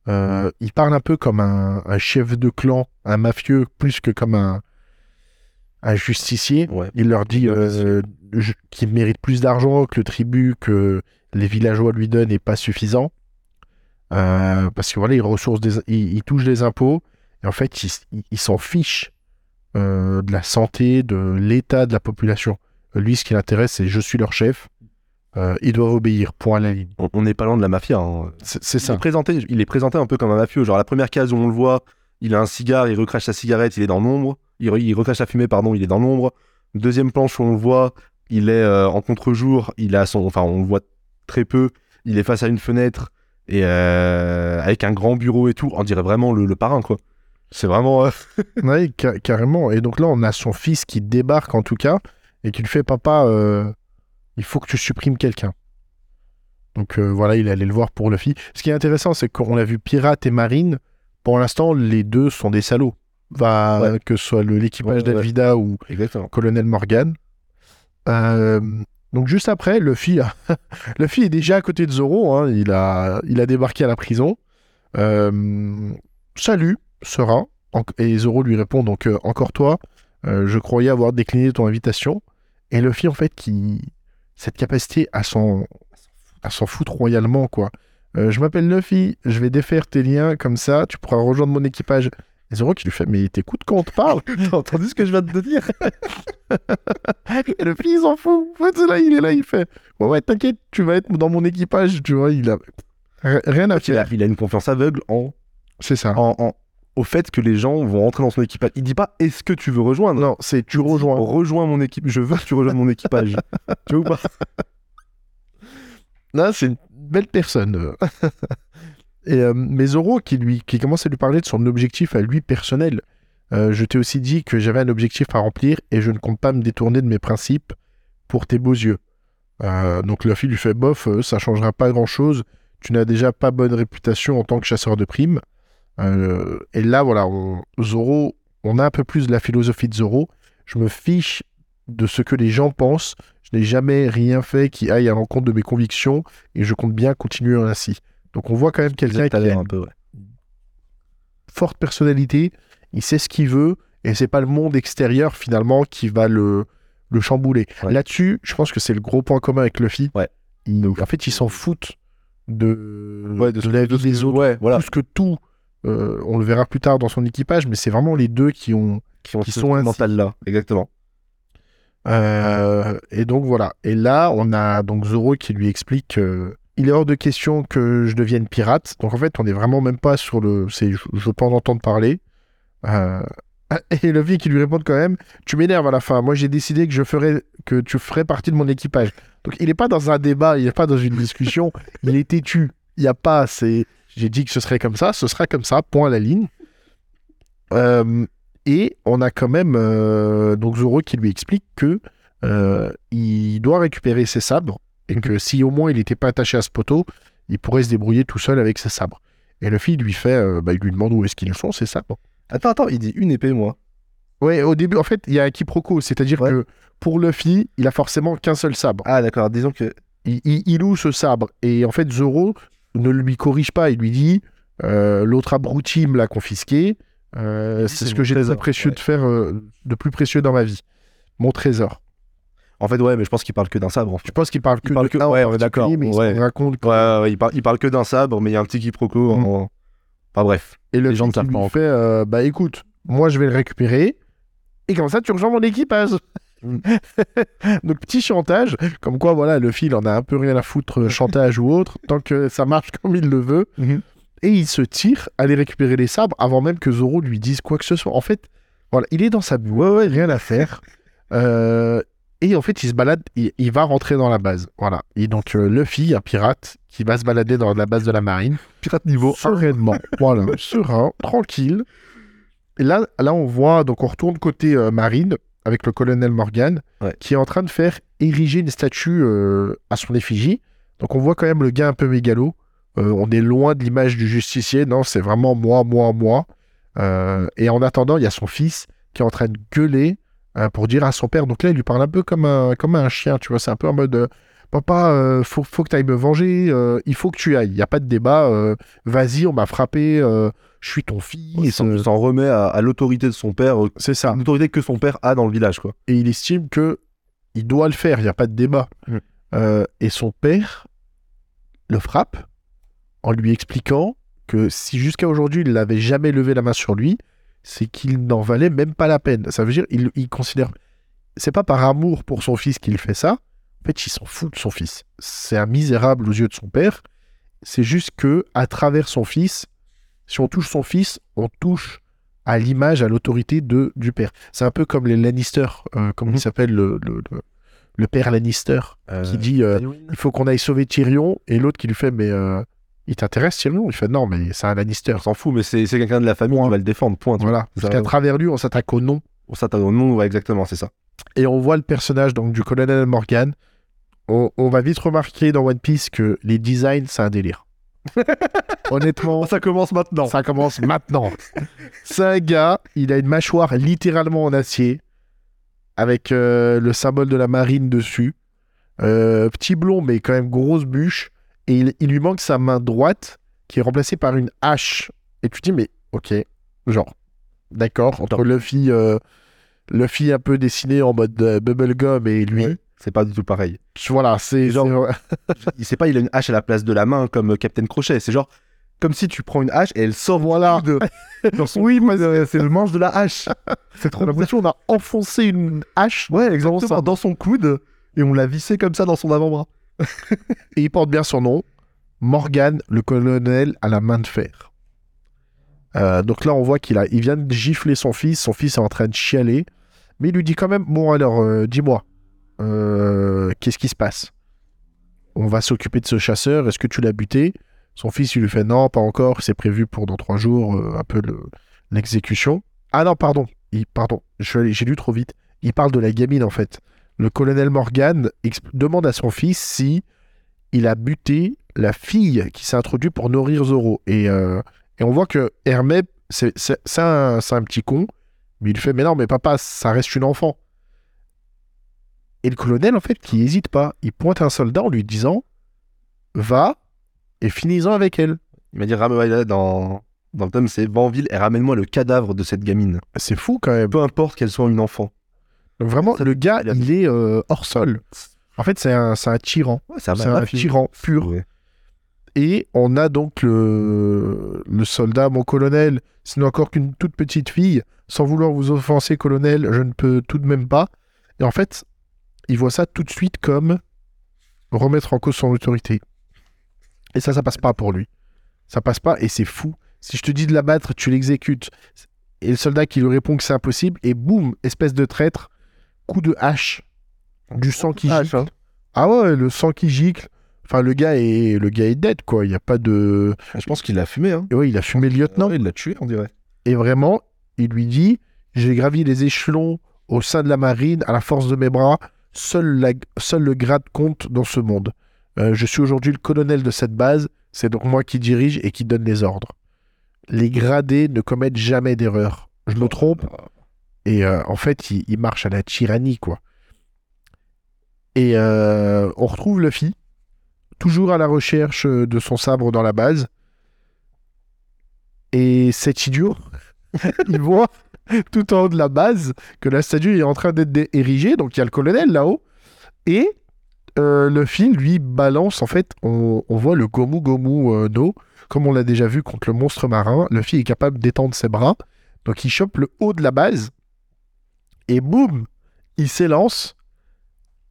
Euh, il parle un peu comme un, un chef de clan, un mafieux, plus que comme un, un justicier. Ouais. Il leur dit euh, qu'il mérite plus d'argent, que le tribut que les villageois lui donnent n'est pas suffisant. Euh, parce que voilà, il, ressource des, des impôts. Et en fait, il, s- il- il s'en fiche euh, de la santé, de l'état de la population. Lui, ce qui l'intéresse, c'est je suis leur chef. Euh, ils doivent obéir, point à la ligne. On- n'est pas loin de la mafia. hein. C'est c'est Il est, ça. présenté, il est présenté un peu comme un mafieux. Genre, la première case où on le voit, il a un cigare, il recrache sa cigarette, il est dans l'ombre. Il, re- il recrache sa fumée, pardon, il est dans l'ombre. Deuxième planche où on le voit, il est euh, en contre-jour, il a son, enfin, on le voit très peu. Il est face à une fenêtre et euh, avec un grand bureau et tout. On dirait vraiment le, le parrain, quoi. C'est vraiment. euh, ca- carrément. Et donc là, on a son fils qui débarque en tout cas et qui lui fait Papa, euh, il faut que tu supprimes quelqu'un. Donc euh, voilà, il est allé le voir pour Luffy. Ce qui est intéressant, c'est qu'on a vu Pirate et Marine. Pour l'instant, les deux sont des salauds. Ouais. Que ce soit l'équipage Ouais, ouais. d'Alvida ou Exactement. Colonel Morgan. Euh, donc juste après, Luffy, est déjà à côté de Zoro. hein. Il, a, débarqué à la prison. Euh, salut. En- Et Zoro lui répond donc euh, encore toi. euh, je croyais avoir décliné ton invitation. Et Luffy en fait qui cette capacité à s'en à s'en foutre royalement quoi. Je m'appelle Luffy, je vais défaire tes liens comme ça, tu pourras rejoindre mon équipage. Et Zoro qui lui fait mais t'écoutes quand on te parle T'as entendu ce que je viens de te dire Et le fils il s'en fout. En fait, c'est là, il est là, il fait Ouais, ouais, t'inquiète, tu vas être dans mon équipage. Tu vois, il a rien à faire. il a une confiance aveugle en, C'est ça. en, en- au fait que les gens vont rentrer dans son équipage. Il dit pas est-ce que tu veux rejoindre Non, c'est tu rejoins. Rejoins mon équipe. Je veux que tu rejoignes mon équipage. tu veux ou pas? Là, c'est une belle personne. Euh. Mais Zoro, qui, lui, qui commence à lui parler de son objectif à lui personnel. Euh, je t'ai aussi dit que j'avais un objectif à remplir et je ne compte pas me détourner de mes principes pour tes beaux yeux. Euh, donc Luffy lui fait bof, euh, ça changera pas grand chose. Tu n'as déjà pas bonne réputation en tant que chasseur de primes. Et là, voilà, on- Zoro, on a un peu plus de la philosophie de Zoro. Je me fiche de ce que les gens pensent. Je n'ai jamais rien fait qui aille à l'encontre de mes convictions et je compte bien continuer ainsi. Donc on voit quand même quelqu'un qui a un peu, ouais. forte personnalité, il sait ce qu'il veut et c'est pas le monde extérieur finalement qui va le, le chambouler. Ouais. Là-dessus, je pense que c'est le gros point commun avec Luffy. Ouais. Il- en fait, ils s'en foutent de, Ouais, de, de la de vie des autres. Ouais, voilà. Plus que tout, euh, on le verra plus tard dans son équipage, mais c'est vraiment les deux qui ont Qui, ont qui ce sont ainsi. mental là. Exactement. Euh, et donc voilà. Et là, on a donc Zoro qui lui explique que il est hors de question que je devienne pirate. Donc en fait, on est vraiment même pas sur le. C'est, je, je peux en entendre parler. Euh, et Luffy qui lui répond quand même Tu m'énerves à la fin. Moi, j'ai décidé que je ferais que tu ferais partie de mon équipage. Donc il n'est pas dans un débat, il n'est pas dans une discussion, il est têtu. Il n'y a pas, c'est, j'ai dit que ce serait comme ça, ce sera comme ça, point à la ligne. Euh, et on a quand même euh, donc Zoro qui lui explique que il doit récupérer ses sabres et que si au moins il n'était pas attaché à ce poteau, il pourrait se débrouiller tout seul avec ses sabres. Et le fils lui fait, euh, bah, il lui demande où est-ce qu'ils sont ses sabres. Attends, attends, il dit une épée, moi. Ouais, au début, en fait, il y a un quiproquo, c'est-à-dire Ouais. que pour Luffy, il a forcément qu'un seul sabre. Ah, d'accord, disons que. Il, il- il loue ce sabre et en fait Zoro ne lui corrige pas, il lui dit euh, l'autre abruti me l'a confisqué, euh, c'est ce que j'ai de ouais. faire, euh, de plus précieux dans ma vie, mon trésor. En fait, ouais, mais je pense qu'il parle que d'un sabre. En fait. Je pense qu'il parle que Il parle que- en ouais, on est d'accord, il ouais. se raconte que- Ouais, il, parle, il parle que d'un sabre, mais il y a un petit quiproquo. Mm. En... Enfin bref. Et le Les gens ne savent pas fait euh, bah écoute, moi je vais le récupérer et comme ça tu rejoins mon équipage. Mm. Donc petit chantage, comme quoi voilà, le fil en a un peu rien à foutre, euh, chantage ou autre, tant que ça marche comme il le veut. Mhm. Et il se tire à aller récupérer les sabres avant même que Zoro lui dise quoi que ce soit. En fait, voilà, il est dans sa bulle, ouais, ouais, rien à faire. Euh, et en fait, il se balade, il, il va rentrer dans la base. Voilà. Et donc euh, Luffy, un pirate, qui va se balader dans la base de la marine Pirate niveau 1. sereinement, voilà, serein, tranquille. Et là, là, on voit, donc on retourne côté euh, marine avec le colonel Morgan, Ouais. qui est en train de faire ériger une statue euh, à son effigie. Donc on voit quand même le gars un peu mégalo. Euh, on est loin de l'image du justicier, non, c'est vraiment moi, moi, moi. Et en attendant, il y a son fils qui est en train de gueuler euh, pour dire à son père. Donc là, il lui parle un peu comme un, comme un chien, tu vois. C'est un peu en mode euh, Papa, euh, faut, faut que tu ailles me venger, il faut que tu ailles. Il n'y a pas de débat. Vas-y, on m'a frappé, je suis ton fils. Il s'en remet à, à l'autorité de son père, c'est ça. l'autorité que son père a dans le village, quoi. Et il estime que il doit le faire, il n'y a pas de débat. Mm. Et son père le frappe en lui expliquant que si jusqu'à aujourd'hui il n'avait jamais levé la main sur lui, c'est qu'il n'en valait même pas la peine. Ça veut dire il, il considère c'est pas par amour pour son fils qu'il fait ça. En fait, il s'en fout de son fils. C'est un misérable aux yeux de son père. C'est juste que à travers son fils, si on touche son fils, on touche à l'image, à l'autorité de du père. C'est un peu comme les Lannister, euh, comme Mhm. il s'appelle le, le, le- le père Lannister, Euh, qui dit euh, il faut qu'on aille sauver Tyrion, et l'autre qui lui fait mais il t'intéresse Tyrion Il fait non mais c'est un Lannister. S'en fout, mais c'est quelqu'un de la famille qui va le défendre, point. Voilà. Parce qu'à travers lui, on s'attaque au nom. On s'attend au nom, ouais, exactement, c'est ça. Et on voit le personnage donc du colonel Morgan. On, on va vite remarquer dans One Piece que les designs, c'est un délire. Honnêtement, ça commence maintenant. ça commence maintenant. C'est un gars, il a une mâchoire littéralement en acier, avec euh, le symbole de la marine dessus. Euh, petit blond, mais quand même grosse bûche. Et il, il lui manque sa main droite, qui est remplacée par une hache. Et tu te dis, mais ok, genre, d'accord, entre Luffy, euh, Luffy un peu dessiné en mode euh, bubblegum et lui. Ouais. C'est pas du tout pareil. Voilà, c'est Genre- Il sait pas, il a une hache à la place de la main comme euh, Captain Crochet. C'est genre comme si tu prends une hache et elle sort voilà. de dans son Oui, c'est le manche de la hache. C'est trop on a l'impression qu'on a enfoncé une hache. Ouais, ça. exactement. Dans son coude et on l'a vissé comme ça dans son avant-bras. Et il porte bien son nom, Morgan, le colonel à la main de fer. Euh, donc là, on voit qu'il a, il vient de gifler son fils. Son fils est en train de chialer, mais il lui dit quand même bon alors, euh, dis-moi, euh, qu'est-ce qui se passe? On va s'occuper de ce chasseur. Est-ce que tu l'as buté? Son fils, il lui fait non, pas encore. C'est prévu pour dans trois jours, un peu le- l'exécution. Ah non, pardon, pardon, j'ai lu trop vite. Il parle de la gamine en fait. Le colonel Morgan demande à son fils si il a buté la fille qui s'est introduite pour nourrir Zoro. Et, euh, et on voit que Hermès, c'est un, petit con, mais il fait Mais non, mais papa, ça reste une enfant. Et le colonel, en fait, qui hésite pas, il pointe un soldat en lui disant Va et finis-en avec elle. Il m'a dit ramène dans dans le tome c'est Vanville et ramène-moi le cadavre de cette gamine. C'est fou quand même. Peu importe qu'elle soit une enfant. Donc vraiment, le gars, il est euh, hors sol. En fait, c'est un, c'est un tyran. Ouais, c'est un, C'est un mafia. tyran pur. Ouais. Et on a donc le, le soldat, mon colonel, ce n'est encore qu'une toute petite fille. Sans vouloir vous offenser, colonel, je ne peux tout de même pas. Et en fait, il voit ça tout de suite comme remettre en cause son autorité. Et ça, ça passe pas pour lui. Ça passe pas et c'est fou. Si je te dis de l'abattre, tu l'exécutes. Et le soldat qui lui répond que c'est impossible, et boum, espèce de traître, coup de hache, du sang qui Ah, gicle. Ah ouais, le sang qui gicle. Enfin, le gars est, le gars est dead, quoi. Il n'y a pas de. Je pense qu'il l'a fumé, hein. Et ouais, il a fumé le lieutenant. il l'a tué, on dirait. Et vraiment, il lui dit J'ai gravi les échelons au sein de la marine à la force de mes bras. Seul, la- seul le grade compte dans ce monde. Euh, je suis aujourd'hui le colonel de cette base. C'est donc moi qui dirige et qui donne les ordres. Les gradés ne commettent jamais d'erreur. Je me trompe Et euh, en fait, il, marche à la tyrannie, quoi. Et euh, on retrouve Luffy, toujours à la recherche euh, de son sabre dans la base. Et cet idiot, il voit tout en haut de la base que la statue est en train d'être érigée. Donc il y a le colonel là-haut. Et Luffy, lui, balance, en fait, on, on voit le Gomu Gomu no. Comme on l'a déjà vu contre le monstre marin, Luffy est capable d'étendre ses bras. Donc il chope le haut de la base. Et boum, il s'élance.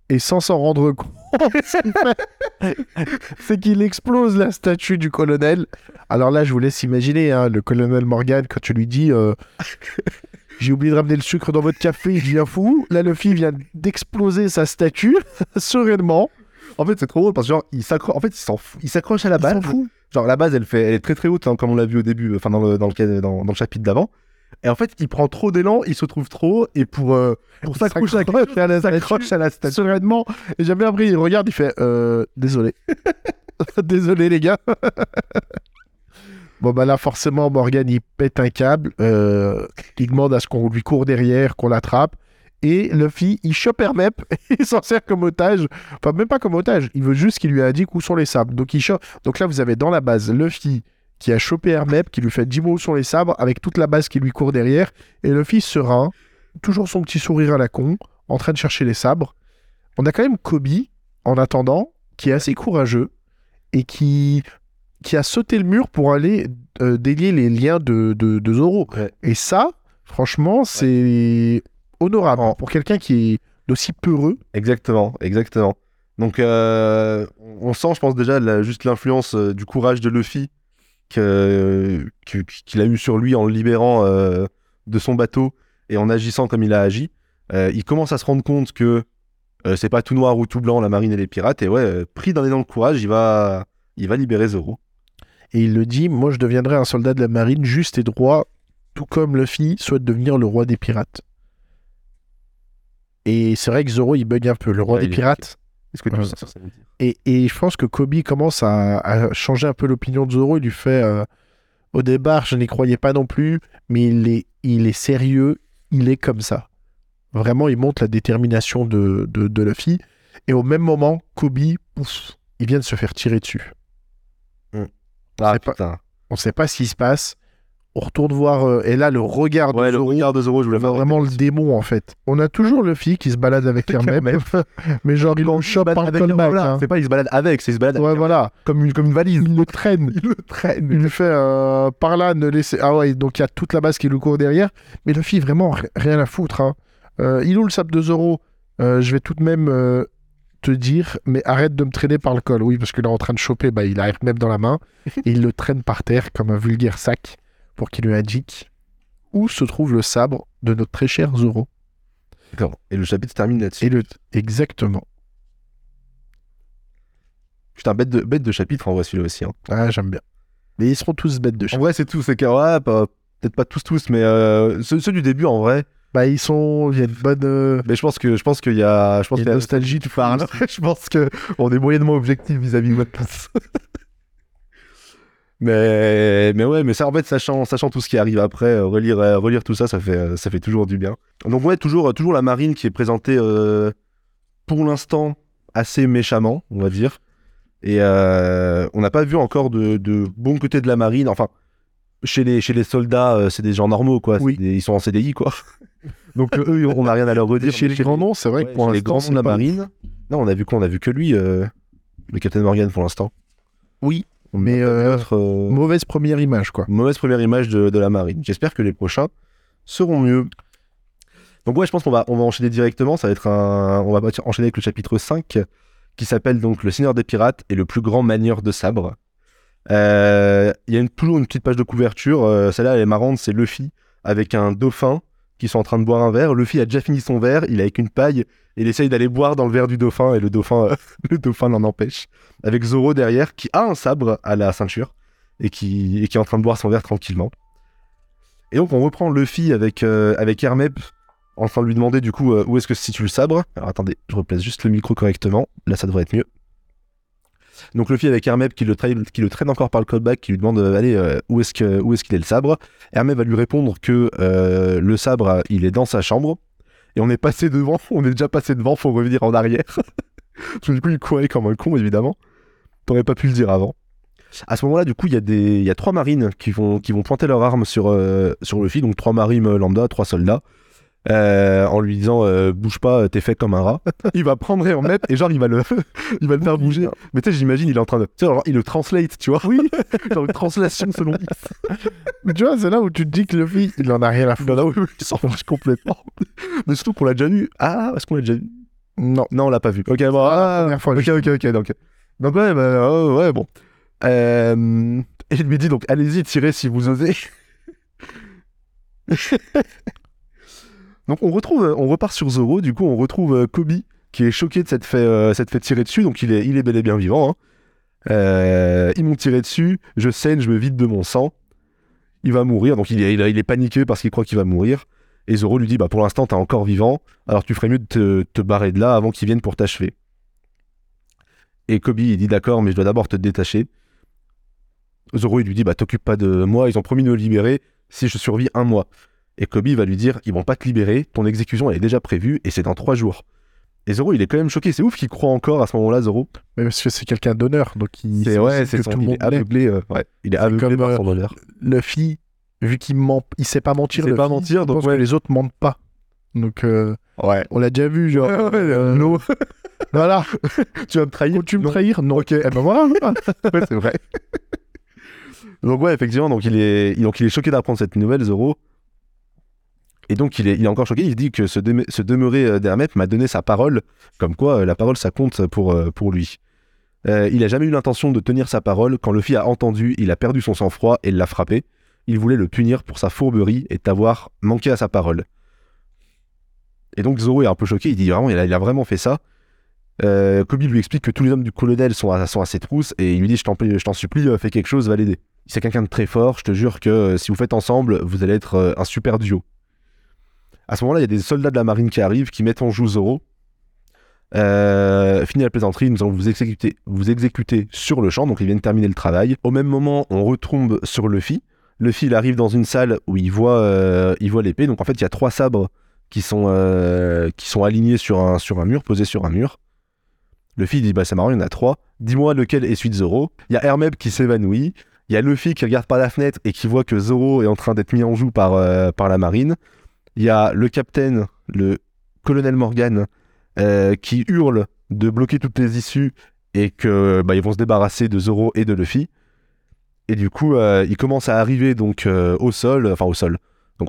Et sans s'en rendre compte, c'est qu'il explose la statue du colonel. Alors là, je vous laisse imaginer, hein, le colonel Morgan, quand tu lui dis euh, J'ai oublié de ramener le sucre dans votre café, je viens fou. Là, Luffy vient d'exploser sa statue, sereinement. En fait, c'est trop drôle parce que genre, il s'accroche. En fait, il. Il s'accroche à la Il base. Genre, la base, elle fait, elle est très très haute, hein, comme on l'a vu au début, enfin dans le dans le dans le chapitre d'avant. Et en fait, il prend trop d'élan, il se trouve trop, et pour euh, pour s'accrocher à la statue. à la statue. Sereinement. Et jamais après, il regarde, il fait euh, Désolé. Désolé, les gars. bon, bah là, forcément, Morgan, il pète un câble. euh, il demande à ce qu'on lui court derrière, qu'on l'attrape. Et Luffy, il chope Hermep et il s'en sert comme otage. Enfin, même pas comme otage. Il veut juste qu'il lui indique où sont les sabres. Donc, il chope. Donc là, vous avez dans la base Luffy qui a chopé Hermep, qui lui fait 10 mots sur les sabres, avec toute la base qui lui court derrière. Et Luffy serein, toujours son petit sourire à la con, en train de chercher les sabres. On a quand même Kobe, en attendant, qui est assez courageux et qui, qui a sauté le mur pour aller euh, délier les liens de, de, de Zoro. Ouais. Et ça, franchement, c'est honorable pour quelqu'un qui est d'aussi peureux. Exactement, exactement. Donc, euh, on sent, je pense déjà, la- juste l'influence euh, du courage de Luffy qu'il a eu sur lui en le libérant euh, de son bateau et en agissant comme il a agi. Euh, il commence à se rendre compte que euh, c'est pas tout noir ou tout blanc la marine et les pirates. Et ouais, euh, pris d'un élan de courage, il va, il va libérer Zoro. Et il le dit, moi je deviendrai un soldat de la marine juste et droit, tout comme Luffy souhaite devenir le roi des pirates. Et c'est vrai que Zoro, il bug un peu. Le roi Ouais, des pirates, Est-ce que tu Ouais. sais ce que ça veut dire Et, et je pense que Kobe commence à, à changer un peu l'opinion de Zoro. Il lui fait euh, Au départ, je n'y croyais pas non plus, mais il est, il est sérieux, il est comme ça. Vraiment, il montre la détermination de, de, de Luffy. Et au même moment, Kobe, pouf, il vient de se faire tirer dessus. Ah pas- putain. On ne sait pas ce qui se passe. On retourne voir. euh, et là, le regard de Ouais, le Zoro, regard de Zoro, je voulais a faire vraiment le démon en fait. On a toujours Luffy qui se balade avec Hermep, mais genre il le se chope par callback. voilà, hein. C'est pas il se balade avec, c'est il se balade Ouais, voilà. comme, une, comme une valise. Il le traîne. Il le traîne. Il lui fait euh, par là, ne laissez. Ah ouais, donc il y a toute la base qui lui court derrière. Mais Luffy, vraiment, ri- rien à foutre. Hein. Euh, il ouvre le sable de Zoro. Je vais tout de même te dire, mais arrête de me traîner par le col. Oui, parce qu'il est en train de choper, bah, il arrive même dans la main. et il le traîne par terre comme un vulgaire sac pour qu'il lui indique où se trouve le sabre de notre très cher Zoro. D'accord. Et le chapitre se termine là-dessus. Et le... Exactement. Putain, bête de, bête de chapitre en vrai celui-là aussi. hein. Ah, j'aime bien. Mais ils seront tous bêtes de En chien. vrai, c'est tout. C'est ouais, peut-être pas tous, tous, mais euh, ceux, ceux du début en vrai. Bah, ils sont. Il y a une bonne. euh, Mais je pense que je pense qu'il y a, je pense il y a y une a nostalgie Enfin, phare. je pense que on est moyennement objectif vis-à-vis de One Piece. mais mais ouais, mais ça en fait sachant sachant tout ce qui arrive après, euh, relire euh, relire tout ça, ça fait euh, ça fait toujours du bien. Donc ouais, toujours toujours la marine qui est présentée euh, pour l'instant assez méchamment, on va dire. Et euh, on n'a pas vu encore de, de bon côté de la marine. Enfin, chez les, chez les soldats, euh, c'est des gens normaux, quoi. Oui. des- ils sont en CDI, quoi. Donc eux, on n'a rien à leur redire. Chez les grands noms, c'est vrai que Ouais, pour chez les grands noms de la marine. Non, on a vu quoi? On a vu que lui, le Captain Morgan pour l'instant. Oui, Mais, euh, euh, mauvaise première image, quoi. mauvaise première image de, de la marine. J'espère que les prochains seront mieux. Donc ouais, je pense qu'on va, on va enchaîner directement. Ça va être un, on va enchaîner avec le chapitre 5 qui s'appelle donc Le Seigneur des Pirates et le plus grand manieur de sabre. Euh, Il y a une- toujours une petite page de couverture. euh, Celle-là, elle est marrante. C'est Luffy avec un dauphin qui sont en train de boire un verre. Luffy a déjà fini son verre, il est avec une paille, et il essaye d'aller boire dans le verre du dauphin, et le dauphin, euh, le dauphin l'en empêche. Avec Zoro derrière, qui a un sabre à la ceinture, et qui, est en train de boire son verre tranquillement. Et donc on reprend Luffy avec, euh, avec Hermep, en train de lui demander du coup euh, où est-ce que se situe le sabre? Alors attendez, je replace juste le micro correctement, là ça devrait être mieux. Donc Luffy avec Hermep qui le, traîne, encore par le callback, qui lui demande euh, allez euh, où est-ce que où est-ce qu'il est le sabre? Hermep va lui répondre que euh, le sabre il est dans sa chambre et on est passé devant, on est déjà passé devant, faut revenir en arrière. Parce que du coup il courait comme un con évidemment. T'aurais pas pu le dire avant. À ce moment-là, du coup, il y, a des- y a trois marines qui vont, qui vont pointer leurs armes sur, euh, sur Luffy, donc trois marines lambda, trois soldats, euh, en lui disant euh, bouge pas, t'es fait comme un rat. il va prendre Hermep et genre il va le, il va le faire bouger. Mais tu sais, j'imagine, il est en train de. Tu sais, genre, il le translate, tu vois. Oui. genre une translation selon X. Mais tu vois, c'est là où tu te dis que Luffy, il en a rien à foutre. Non, non, oui, oui, il s'en fiche complètement. Mais surtout qu'on l'a déjà vu. Ah, est-ce qu'on l'a déjà vu? Non. Non, on l'a pas vu. Ok, bon. la Ah, première fois, ok, ok, ok. Donc, donc ouais, bah, oh, ouais, bon. Euh, et il lui dit donc, allez-y, tirez si vous osez. Donc on retrouve, on repart sur Zoro. Du coup, on retrouve euh, Kobe qui est choqué de s'être fait, euh, fait tirer dessus. Donc il est, bel et bien vivant. hein. Euh, ils m'ont tiré dessus. Je saigne, je me vide de mon sang. Il va mourir. Donc il est, il est- paniqué parce qu'il croit qu'il va mourir. Et Zoro lui dit, bah pour l'instant t'es encore vivant. Alors tu ferais mieux de te, barrer de là avant qu'il vienne pour t'achever. Et Kobe il dit d'accord, mais je dois d'abord te détacher. Zoro il lui dit bah t'occupes pas de moi, ils ont promis de me libérer si je survis un mois. Et Kobe va lui dire ils vont pas te libérer, ton exécution elle est déjà prévue et c'est dans trois jours. Et Zoro il est quand même choqué, c'est ouf qu'il croit encore à ce moment-là Zoro. Mais parce que c'est quelqu'un d'honneur, donc il. C'est ouais, que c'est tout le il monde est aveuglé, euh, ouais, il est aveuglé comme, par euh, son honneur. Luffy, vu qu'il ment, il sait pas mentir. Il sait pas Luffy, mentir, donc pense ouais. que les autres mentent pas. Donc euh, Ouais. on l'a déjà vu, genre. Ouais, euh. Voilà. tu vas me trahir? Faut-tu me Non. trahir? Non. Ok, eh ben voilà. ouais, c'est vrai. donc ouais, effectivement, donc il est, donc il est choqué d'apprendre cette nouvelle, Zoro. Et donc il est, encore choqué. Il dit que ce, demeuré euh, m'a donné sa parole, comme quoi euh, la parole ça compte pour, euh, lui. Il a jamais eu l'intention de tenir sa parole. Quand Luffy a entendu, il a perdu son sang-froid et l'a frappé. Il voulait le punir pour sa fourberie et d'avoir manqué à sa parole. Et donc Zoro est un peu choqué. Il dit vraiment, il a, vraiment fait ça. Euh, Kobe lui explique que tous les hommes du colonel sont à, sont à ses trousses et il lui dit je t'en supplie fais quelque chose va l'aider c'est quelqu'un de très fort je te jure que si vous faites ensemble vous allez être un super duo à ce moment là il y a des soldats de la marine qui arrivent qui mettent en joue Zoro euh, fini la plaisanterie nous allons vous exécuter vous exécuter sur le champ donc ils viennent terminer le travail au même moment on retombe sur Luffy Luffy arrive dans une salle où il voit euh, voit l'épée donc en fait il y a trois sabres qui sont euh, alignés sur un mur posés sur un mur Luffy dit bah c'est marrant, il y en a trois. Dis-moi lequel est de Zoro. Il y a Hermep qui s'évanouit. Il y a Luffy qui regarde par la fenêtre et qui voit que Zoro est en train d'être mis en joue par la marine. Il y a le capitaine, le colonel Morgan, euh, qui hurle de bloquer toutes les issues et que bah, ils vont se débarrasser de Zoro et de Luffy. Et du coup, euh, il commence à arriver donc euh, au sol, enfin au sol,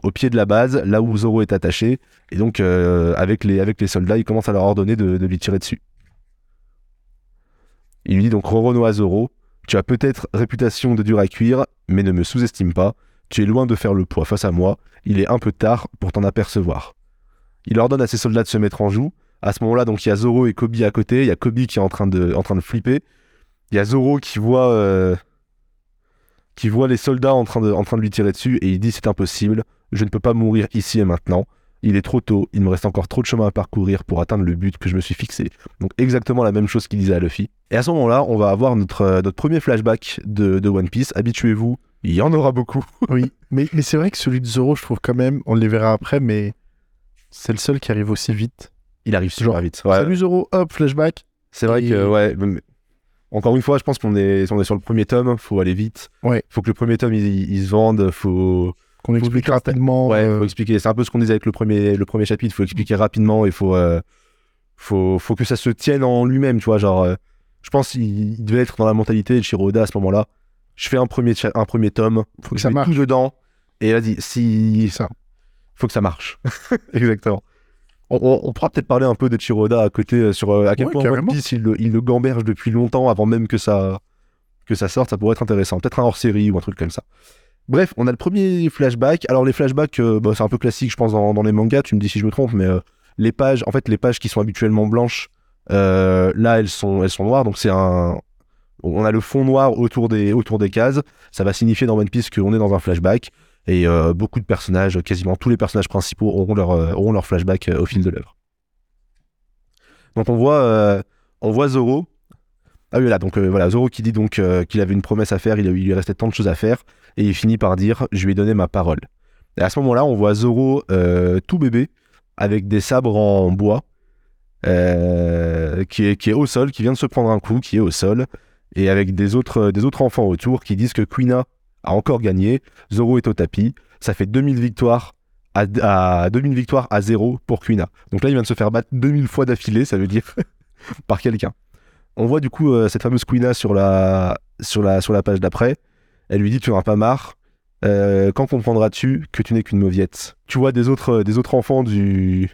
au pied de la base, là où Zoro est attaché. Et donc euh, avec, les, soldats, il commence à leur ordonner de, de lui tirer dessus. Il lui dit donc Roronoa Zoro, tu as peut-être réputation de dur à cuire, mais ne me sous-estime pas. Tu es loin de faire le poids face à moi. Il est un peu tard pour t'en apercevoir. Il ordonne à ses soldats de se mettre en joue. À ce moment-là, donc il y a Zoro et Kobe à côté. Il y a Kobe qui est en train de, flipper. Il y a Zoro qui voit, euh, qui voit les soldats en train, de, lui tirer dessus et il dit c'est impossible. Je ne peux pas mourir ici et maintenant. Il est trop tôt. Il me reste encore trop de chemin à parcourir pour atteindre le but que je me suis fixé. Donc exactement la même chose qu'il disait à Luffy. Et à ce moment-là, on va avoir notre, euh, premier flashback de, de One Piece. Habituez-vous, il y en aura beaucoup. Oui. Mais, mais c'est vrai que celui de Zoro, je trouve quand même, on les verra après, mais c'est le seul qui arrive aussi vite. Il arrive super Genre, vite. Ouais. Salut Zoro, hop, flashback. C'est vrai Et- que, ouais. mais- Encore une fois, je pense qu'on est, on est sur le premier tome, faut aller vite. Ouais. Faut que le premier tome il, il se vende, faut, Qu'on explique rapidement. ouais, euh, faut expliquer. C'est un peu ce qu'on disait avec le premier, le premier chapitre, faut expliquer rapidement et faut, euh, faut, faut que ça se tienne en lui-même, tu vois. Genre, euh, je pense qu'il il devait être dans la mentalité de Shiroda à ce moment-là. Je fais un premier, un premier tome, faut que je ça mets marche. tout dedans et vas-y, si Ça. faut que ça marche. Exactement. On, on- on pourra peut-être parler un peu de Chiroda à côté euh, sur euh, à quel Ouais, point One. Piece il le, il le gamberge depuis longtemps avant même que ça, que ça sorte. Ça pourrait être intéressant. Peut-être un hors-série ou un truc comme ça. Bref, on a le premier flashback. Alors les flashbacks, euh, bah, c'est un peu classique, je pense, dans, dans les mangas. Tu me dis si je me trompe, mais euh, les pages, en fait, les pages qui sont habituellement blanches, euh, là, elles sont, elles sont noires. Donc c'est un, on a le fond noir autour des, cases. Ça va signifier dans One Piece qu'on est dans un flashback. Et euh, beaucoup de personnages, quasiment tous les personnages principaux auront leur, euh, flashback euh, au fil de l'œuvre. Donc on voit, voit Zoro. Ah oui, là, donc voilà, Zoro qui dit qu'il avait une promesse à faire, il, lui restait tant de choses à faire, et il finit par dire Je lui ai donné ma parole. Et à ce moment-là, on voit Zoro tout bébé, avec des sabres en bois, qui est au sol, qui vient de se prendre un coup, qui est au sol, et avec des autres, des autres enfants autour qui disent que Quina a encore gagné, Zoro est au tapis, ça fait 2000 victoires à, à 2000 victoires à zéro pour Quina. Donc là, il vient de se faire battre 2000 fois d'affilée, ça veut dire, par quelqu'un. On voit du coup euh, cette fameuse Quina sur la, page d'après. Elle lui dit Tu n'en as pas marre Euh, Quand comprendras-tu que tu n'es qu'une mauviette? Tu vois des autres enfants du,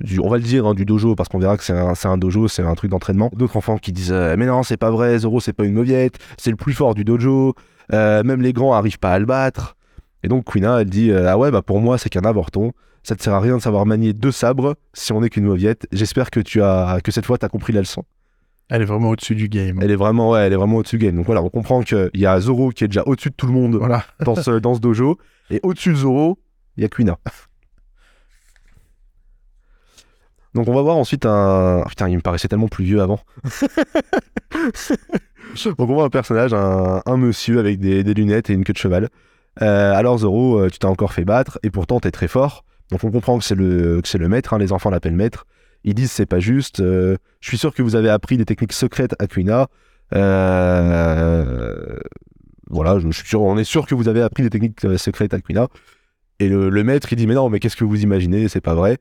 du, on va le dire, hein, du dojo, parce qu'on verra que c'est un, dojo, c'est un truc d'entraînement. D'autres enfants qui disent euh, Mais non, c'est pas vrai, Zoro, c'est pas une mauviette, c'est le plus fort du dojo, euh, même les grands arrivent pas à le battre. Et donc Quina, elle dit euh, Ah ouais, bah pour moi, c'est qu'un avorton. Ça te sert à rien de savoir manier deux sabres si on n'est qu'une mauviette. J'espère que tu as que cette fois, tu as compris la leçon. Elle est vraiment au-dessus du game. Elle est vraiment, ouais, elle est vraiment au-dessus du game. Donc voilà, on comprend qu'il y a Zoro qui est déjà au-dessus de tout le monde Voilà. dans ce, dans ce dojo. Et au-dessus de Zoro, il y a Quina. Donc on va voir ensuite un... putain, il me paraissait tellement plus vieux avant. Donc on voit un personnage, un, un monsieur avec des, des lunettes et une queue de cheval. Euh, alors Zoro, euh, tu t'as encore fait battre et pourtant t'es très fort. Donc on comprend que c'est le, que c'est le maître, hein, les enfants l'appellent maître. Ils disent c'est pas juste. euh, je suis sûr que vous avez appris des techniques secrètes à Quina. Euh, voilà, je, je suis sûr, on est sûr que vous avez appris des techniques secrètes à Quina. Et le, le maître, il dit, mais non, mais qu'est-ce que vous imaginez? C'est pas vrai.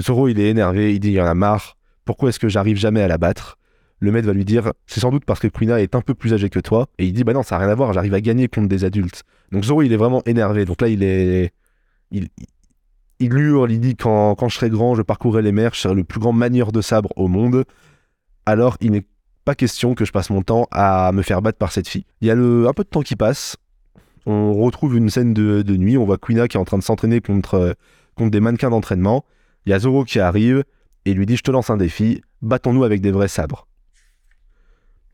Zoro, il est énervé, il dit, il y en a marre. Pourquoi est-ce que j'arrive jamais à la battre? Le maître va lui dire, c'est sans doute parce que Quina est un peu plus âgée que toi. Et il dit, bah non, ça n'a rien à voir, j'arrive à gagner contre des adultes. Donc Zoro, il est vraiment énervé. Donc là, il est... Il, il hurle, il dit, quand, quand je serai grand, je parcourrai les mers, je serai le plus grand manieur de sabre au monde. Alors, il n'est pas question que je passe mon temps à me faire battre par cette fille. Il y a le, un peu de temps qui passe. On retrouve une scène de, nuit. On voit Quina qui est en train de s'entraîner contre, contre des mannequins d'entraînement. Il y a Zoro qui arrive et lui dit Je te lance un défi, battons-nous avec des vrais sabres.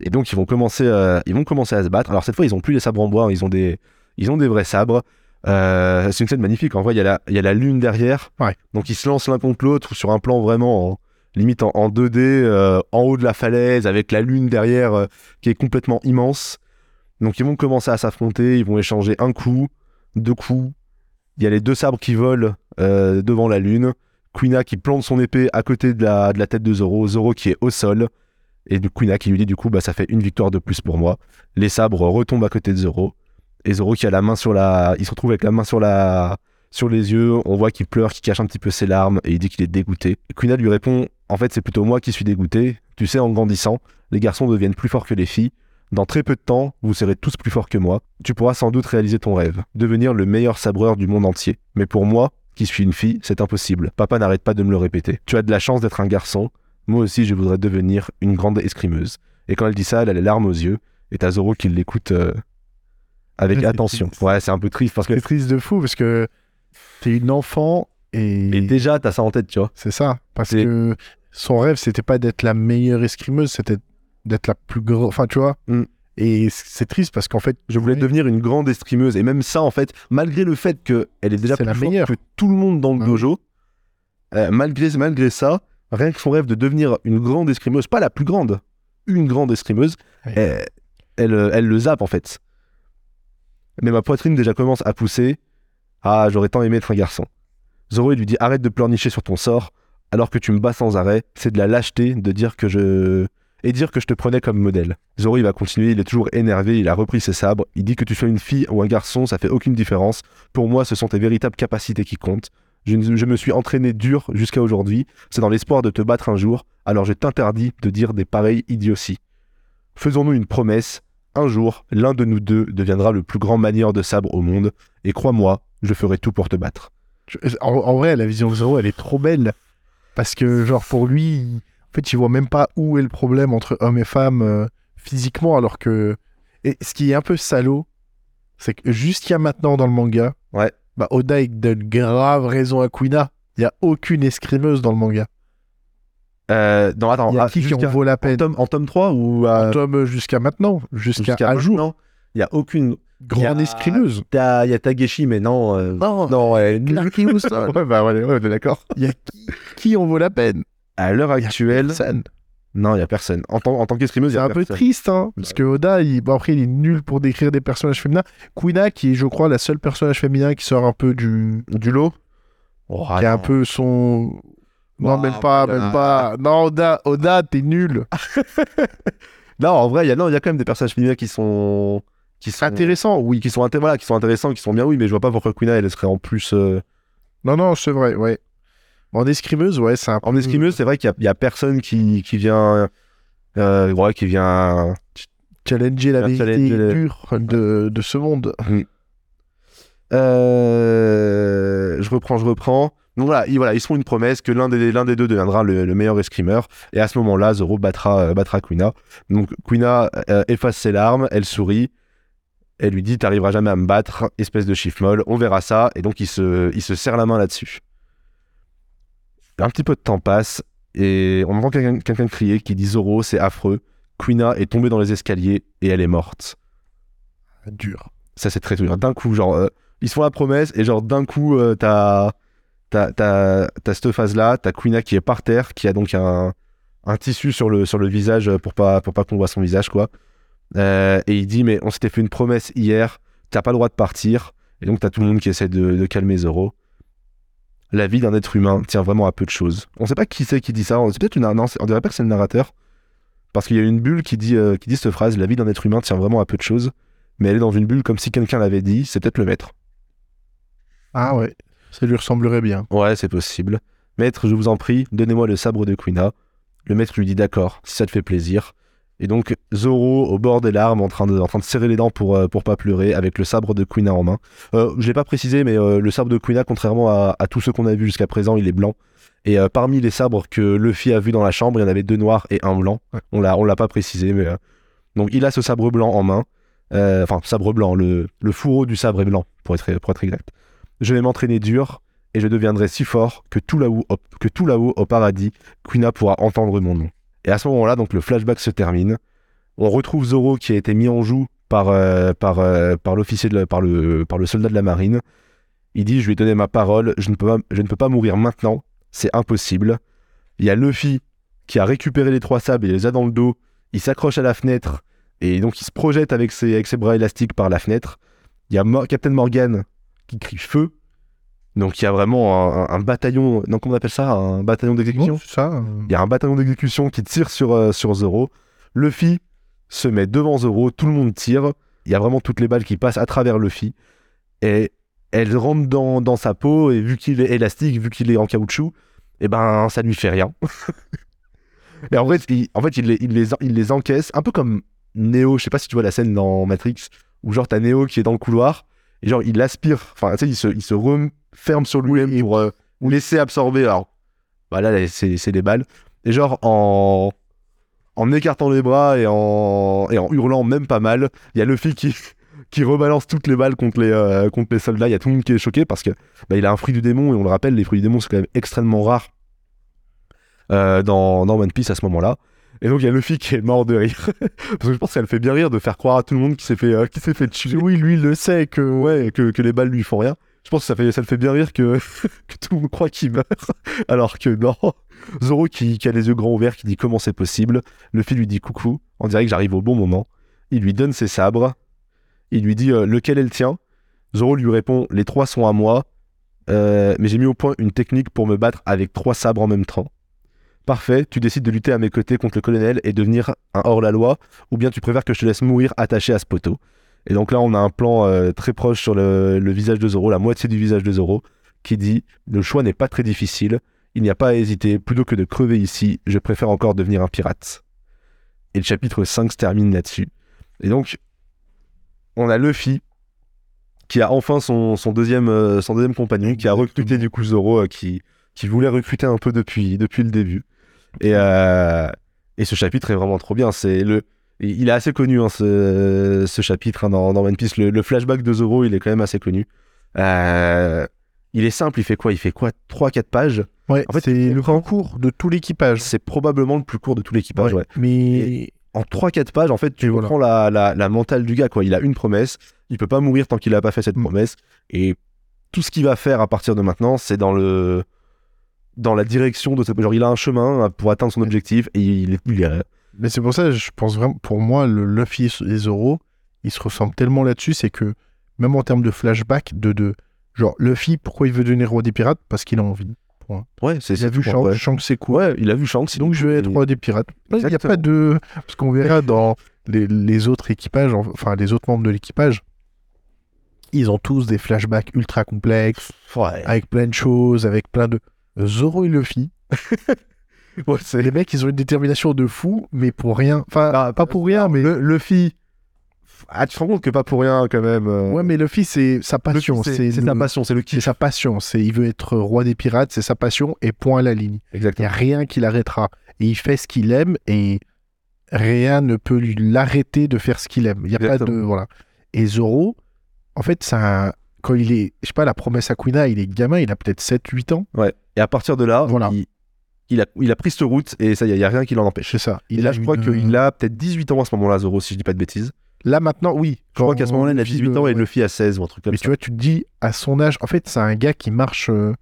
Et donc, ils vont commencer, euh, ils vont commencer à se battre. Alors, cette fois, ils ont plus les sabres en bois, ils ont des, ils ont des vrais sabres. Euh, c'est une scène magnifique. En vrai, il y, a la, il y a la lune derrière. Ouais. Donc, ils se lancent l'un contre l'autre sur un plan vraiment en- limite en, en 2D, euh, en haut de la falaise, avec la lune derrière euh, qui est complètement immense. Donc, ils vont commencer à s'affronter. Ils vont échanger un coup, deux coups. Il y a les deux sabres qui volent devant la lune. Quina qui plante son épée à côté de la, tête de Zoro. Zoro qui est au sol. Et du Quina qui lui dit du coup, bah, ça fait une victoire de plus pour moi. Les sabres retombent à côté de Zoro. Et Zoro qui a la main sur la. Il se retrouve avec la main sur. Sur les yeux, on voit qu'il pleure, qu'il cache un petit peu ses larmes et il dit qu'il est dégoûté. Quina lui répond En fait, c'est plutôt moi qui suis dégoûté. Tu sais, en grandissant, les garçons deviennent plus forts que les filles. Dans très peu de temps, vous serez tous plus forts que moi. Tu pourras sans doute réaliser ton rêve, devenir le meilleur sabreur du monde entier. Mais pour moi, qui suis une fille, c'est impossible. Papa n'arrête pas de me le répéter. Tu as de la chance d'être un garçon. Moi aussi, je voudrais devenir une grande escrimeuse. Et quand elle dit ça, elle a les larmes aux yeux. Et t'as Zoro qui l'écoute euh, avec Ouais, attention. triste. Ouais, c'est un peu triste parce que. C'est triste de fou parce que t'es une enfant et, Et déjà, t'as ça en tête, tu vois. c'est ça. Parce que son rêve, c'était pas d'être la meilleure escrimeuse, c'était d'être la plus grande. Enfin, tu vois. Mm. Et c'est triste parce qu'en fait, Je voulais devenir une grande escrimeuse. Et même ça, en fait, malgré le fait qu'elle est déjà plus la forte meilleure. que tout le monde dans le Ah oui. dojo, euh, malgré, malgré ça, rien que son rêve de devenir une grande escrimeuse, pas la plus grande, une grande escrimeuse, Ouais. elle, elle, euh, elle le zappe en fait. Mais ma poitrine déjà commence à pousser. Ah, j'aurais tant aimé être un garçon. Zoro il lui dit arrête de pleurnicher sur ton sort alors que tu me bats sans arrêt. C'est de la lâcheté de dire que je et dire que je te prenais comme modèle. Zoro il va continuer, il est toujours énervé, il a repris ses sabres, il dit que tu sois une fille ou un garçon, ça fait aucune différence. Pour moi, ce sont tes véritables capacités qui comptent. Je, me suis entraîné dur jusqu'à aujourd'hui, c'est dans l'espoir de te battre un jour, alors je t'interdis de dire des pareilles idioties. Faisons-nous une promesse, un jour, l'un de nous deux deviendra le plus grand manieur de sabre au monde, et crois-moi, je ferai tout pour te battre. en, en vrai, la vision de Zoro, elle est trop belle. Parce que, genre, pour lui, en fait, il voit même pas où est le problème entre homme et femme euh, physiquement, alors que. Et ce qui est un peu salaud, c'est que a maintenant dans le manga, Ouais. bah Oda il donne grave raison à Quina. Il y a aucune escrimeuse dans le manga. Euh, non, attends, y a ah, qui qui en jusqu'à- vaut la en peine? tome, en tome 3 ou euh, En tome euh, jusqu'à maintenant, jusqu'à jusqu'à à jour. Il y a aucune. Grande escrimeuse. Il y a Tageshi, mais non. euh, Non, Non, Houston. Ouais, bah ouais, ouais, d'accord. Il y a qui, qui en vaut la peine? À l'heure actuelle, Personne. non, il y a personne. En tant, en tant qu'escrimeuse, il y C'est a un peu triste, hein, parce que Oda, il, bon, après, il est nul pour décrire des personnages féminins. Quina, qui est, je crois, la seule personnage féminin qui sort un peu du. Du lot Oh, qui a un peu son. Non, Bah, même pas, voilà. même pas. Non, Oda, Oda t'es nul. Non, en vrai, il y a, non, y a quand même des personnages féminins qui sont. Qui sont Intéressant, oui. Qui sont, voilà, qui sont intéressants, qui sont bien, oui, mais je vois pas pourquoi Quina, elle serait en plus. euh, Non, non, c'est vrai, ouais. En escrimeuse, ouais, c'est un. En escrimeuse, c'est vrai qu'il y a, personne qui, qui vient. euh, ouais, qui vient. Challenger la vérité challenger dure de, de ce monde. Euh, je reprends, je reprends. Donc voilà, ils, voilà, ils se font une promesse que l'un des, l'un des deux deviendra le, le meilleur escrimeur. Et à ce moment-là, Zoro battra, euh, battra Quina. Donc Quina efface ses larmes, elle sourit. Elle lui dit T'arriveras jamais à me battre, espèce de chiffre molle, on verra ça. Et donc il se, il se serre la main là-dessus. Un petit peu de temps passe et on entend quelqu'un, crier qui dit Zoro, c'est affreux. Quina est tombée dans les escaliers et elle est morte. Dur. Ça, c'est très dur. D'un coup, genre, euh, ils se font la promesse et genre, d'un coup, euh, t'as, t'as, t'as, t'as cette phase-là, t'as Quina qui est par terre, qui a donc un, un tissu sur le, sur le visage pour pas, pour pas qu'on voit son visage, quoi. Euh, et il dit, mais on s'était fait une promesse hier, t'as pas le droit de partir. Et donc, t'as tout le monde qui essaie de, de calmer Zoro. La vie d'un être humain tient vraiment à peu de choses. On sait pas qui c'est qui dit ça. C'est peut-être une, non, on dirait pas que c'est le narrateur. Parce qu'il y a une bulle qui dit, euh, qui dit cette phrase, la vie d'un être humain tient vraiment à peu de choses mais elle est dans une bulle comme si quelqu'un l'avait dit, c'est peut-être le maître. Ah ouais, ça lui ressemblerait bien. Ouais, c'est possible. Maître, je vous en prie, donnez-moi le sabre de Quina. Le maître lui dit d'accord, si ça te fait plaisir. Et donc Zoro au bord des larmes, en train de, en train de serrer les dents pour, euh, pour pas pleurer, avec le sabre de Quina en main. Euh, je l'ai pas précisé, mais euh, le sabre de Quina, contrairement à, à tous ceux qu'on a vus jusqu'à présent, il est blanc. Et parmi les sabres que Luffy a vus dans la chambre, il y en avait deux noirs et un blanc. On l'a, on l'a pas précisé, mais donc il a ce sabre blanc en main. Enfin, sabre blanc, le, le fourreau du sabre est blanc, pour être, pour être exact. Je vais m'entraîner dur et je deviendrai si fort que tout là-haut, au- que tout là-haut au paradis, Quina pourra entendre mon nom. Et à ce moment-là, donc le flashback se termine. On retrouve Zoro qui a été mis en joue par, euh, par, euh, par l'officier, par, le, soldat de la marine. Il dit Je lui ai donné ma parole, je ne peux pas, mourir maintenant, c'est impossible. Il y a Luffy qui a récupéré les trois sables et les a dans le dos. Il s'accroche à la fenêtre et donc il se projette avec ses, bras élastiques par la fenêtre. Il y a Captain Morgan qui crie feu. Donc il y a vraiment un, bataillon, non comment on appelle ça? Un bataillon d'exécution? Euh, il y a un bataillon d'exécution qui tire sur, euh, sur Zoro. Luffy se met devant Zoro, tout le monde tire. Il y a vraiment toutes les balles qui passent à travers Luffy. Et elles rentrent dans, dans sa peau, et vu qu'il est élastique, vu qu'il est en caoutchouc, et ben ça lui fait rien. et en fait, il, en fait, il, les, il, les, il les encaisse, un peu comme Neo, je sais pas si tu vois la scène dans Matrix, où genre t'as Neo qui est dans le couloir, et genre il aspire, enfin tu sais, il se, il se referme sur lui-même pour euh, laisser absorber. Alors, bah là, c'est c'est des balles. Et genre, en, en écartant les bras et en, et en hurlant même pas mal, il y a Luffy qui, qui rebalance toutes les balles contre les, euh, contre les soldats. Il y a tout le monde qui est choqué parce que bah, il a un fruit du démon et on le rappelle, les fruits du démon, c'est quand même extrêmement rare euh, dans, dans One Piece à ce moment-là. Et donc il y a Luffy qui est mort de rire. parce que je pense qu'elle fait bien rire de faire croire à tout le monde qu'il s'est fait, euh, tuer. Oui, lui, il le sait que. Ouais, que, que les balles lui font rien. Je pense que ça, fait, ça le fait bien rire que, tout le monde croit qu'il meurt. Alors que non. Zoro qui, qui a les yeux grands ouverts, qui dit comment c'est possible. Luffy lui dit coucou. On dirait que j'arrive au bon moment. Il lui donne ses sabres. Il lui dit euh, lequel est le tien? Zoro lui répond les trois sont à moi. Euh, mais j'ai mis au point une technique pour me battre avec trois sabres en même temps. Parfait, tu décides de lutter à mes côtés contre le colonel et devenir un hors-la-loi, ou bien tu préfères que je te laisse mourir attaché à ce poteau. Et donc là, on a un plan euh, très proche sur le, visage de Zoro, la moitié du visage de Zoro, qui dit Le choix n'est pas très difficile, il n'y a pas à hésiter, plutôt que de crever ici, je préfère encore devenir un pirate. Et le chapitre 5 se termine là-dessus. Et donc, on a Luffy, qui a enfin son, euh, deuxième compagnon, qui a recruté du coup Zoro, euh, qui, voulait recruter un peu depuis le début. Et, euh, et ce chapitre est vraiment trop bien. C'est le, Il est assez connu, hein, ce, ce chapitre hein, dans, dans One Piece. Le, le flashback de Zoro, il est quand même assez connu. Euh, il est simple, il fait quoi? Il fait quoi? 3-4 pages Ouais, En fait, c'est le comprends- concours de tout l'équipage. C'est probablement le plus court de tout l'équipage, ouais. Mais En 3-4 pages, en fait, tu voilà. comprends la, la, la mentale du gars, quoi. Il a une promesse, il peut pas mourir tant qu'il a pas fait cette Mm. promesse. Et tout ce qu'il va faire à partir de maintenant, c'est dans le dans la direction de cette... Genre, il a un chemin pour atteindre son objectif et il est... Il est... Mais c'est pour ça, je pense vraiment, pour moi, le Luffy et Zoro, ils se ressemblent tellement là-dessus, c'est que même en termes de flashback, de, de genre Luffy, pourquoi il veut devenir roi des pirates? Parce qu'il a envie. Ouais, c'est Il a vu Shanks, ouais. Shanks c'est cool. Ouais, il a vu Shanks. Donc je vais être roi des pirates. Il n'y a pas de. Parce qu'on verra dans les, les autres équipages, enfin les autres membres de l'équipage, ils ont tous des flashbacks ultra complexes, Ouais. avec plein de choses, avec plein de. Zoro et Luffy, Ouais, c'est- les mecs, ils ont une détermination de fou, mais pour rien. Enfin, Ah, pas pour rien, mais. Le, Luffy. Ah, tu te rends compte que pas pour rien, quand même. euh, Ouais, mais Luffy, c'est sa passion. c'est C'est c'est sa passion, c'est le C'est kiff. sa passion. C'est il veut être roi des pirates, c'est sa passion et point à la ligne. Il n'y Exactement. a rien qui l'arrêtera. Et il fait ce qu'il aime et rien ne peut l'arrêter de faire ce qu'il aime. Il y a pas de Exactement. voilà. Et Zoro, en fait, ça quand il est, je sais pas, la promesse à Quina, il est gamin, il a peut-être 7-8 ans. Ouais. Et à partir de là, Voilà. il, il a, il a pris cette route et ça y est, il n'y a rien qui l'en empêche. C'est ça. Et Il là, a je crois une- qu'il a peut-être 18 ans à ce moment-là, Zoro, si je dis pas de bêtises. Là maintenant, oui. Je crois qu'à ce moment-là, il a Luffy, 18 ans et ouais. Luffy a 16 ou un truc comme Mais ça. tu vois, tu te dis, à son âge, en fait, c'est un gars qui marche. euh,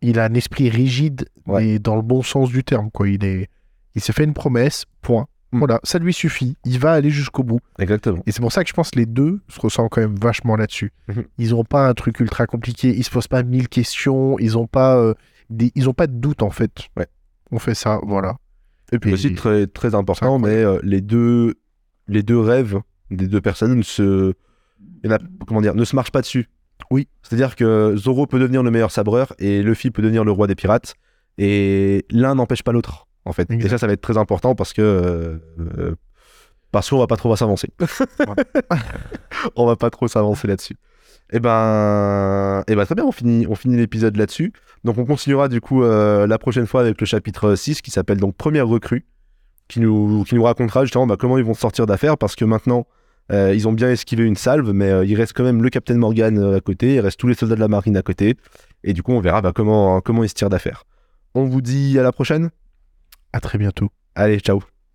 il a un esprit rigide, Ouais. mais dans le bon sens du terme. Quoi. Il est, il s'est fait une promesse, point. Mm. Voilà, ça lui suffit. Il va aller jusqu'au bout. Exactement. Et c'est pour ça que je pense que les deux se ressemblent quand même vachement là-dessus. Mhm. Ils n'ont pas un truc ultra compliqué. Ils se posent pas mille questions. Ils n'ont pas, euh, des... ils ont pas de doute en fait. Ouais. On fait ça, voilà. Et puis aussi, très, très important, mais euh, les, deux, les deux rêves des deux personnes ne se, il y en a- comment dire, ne se marchent pas dessus. Oui. C'est-à-dire que Zoro peut devenir le meilleur sabreur et Luffy peut devenir le roi des pirates. Et l'un n'empêche pas l'autre, en fait. Et Exact. ça, ça va être très important parce que. euh, euh, parce qu'on va pas trop s'avancer. on va pas trop s'avancer là-dessus. Et ben, et ben, très bien, on finit, on finit l'épisode là-dessus. Donc on continuera du coup euh, la prochaine fois avec le chapitre 6 qui s'appelle donc Première recrue, qui nous, qui nous racontera justement bah, comment ils vont sortir d'affaires parce que maintenant euh, ils ont bien esquivé une salve, mais euh, il reste quand même le Captain Morgan à côté, il reste tous les soldats de la marine à côté, et du coup on verra bah, comment, comment ils se tirent d'affaires. On vous dit à la prochaine À très bientôt. Allez, ciao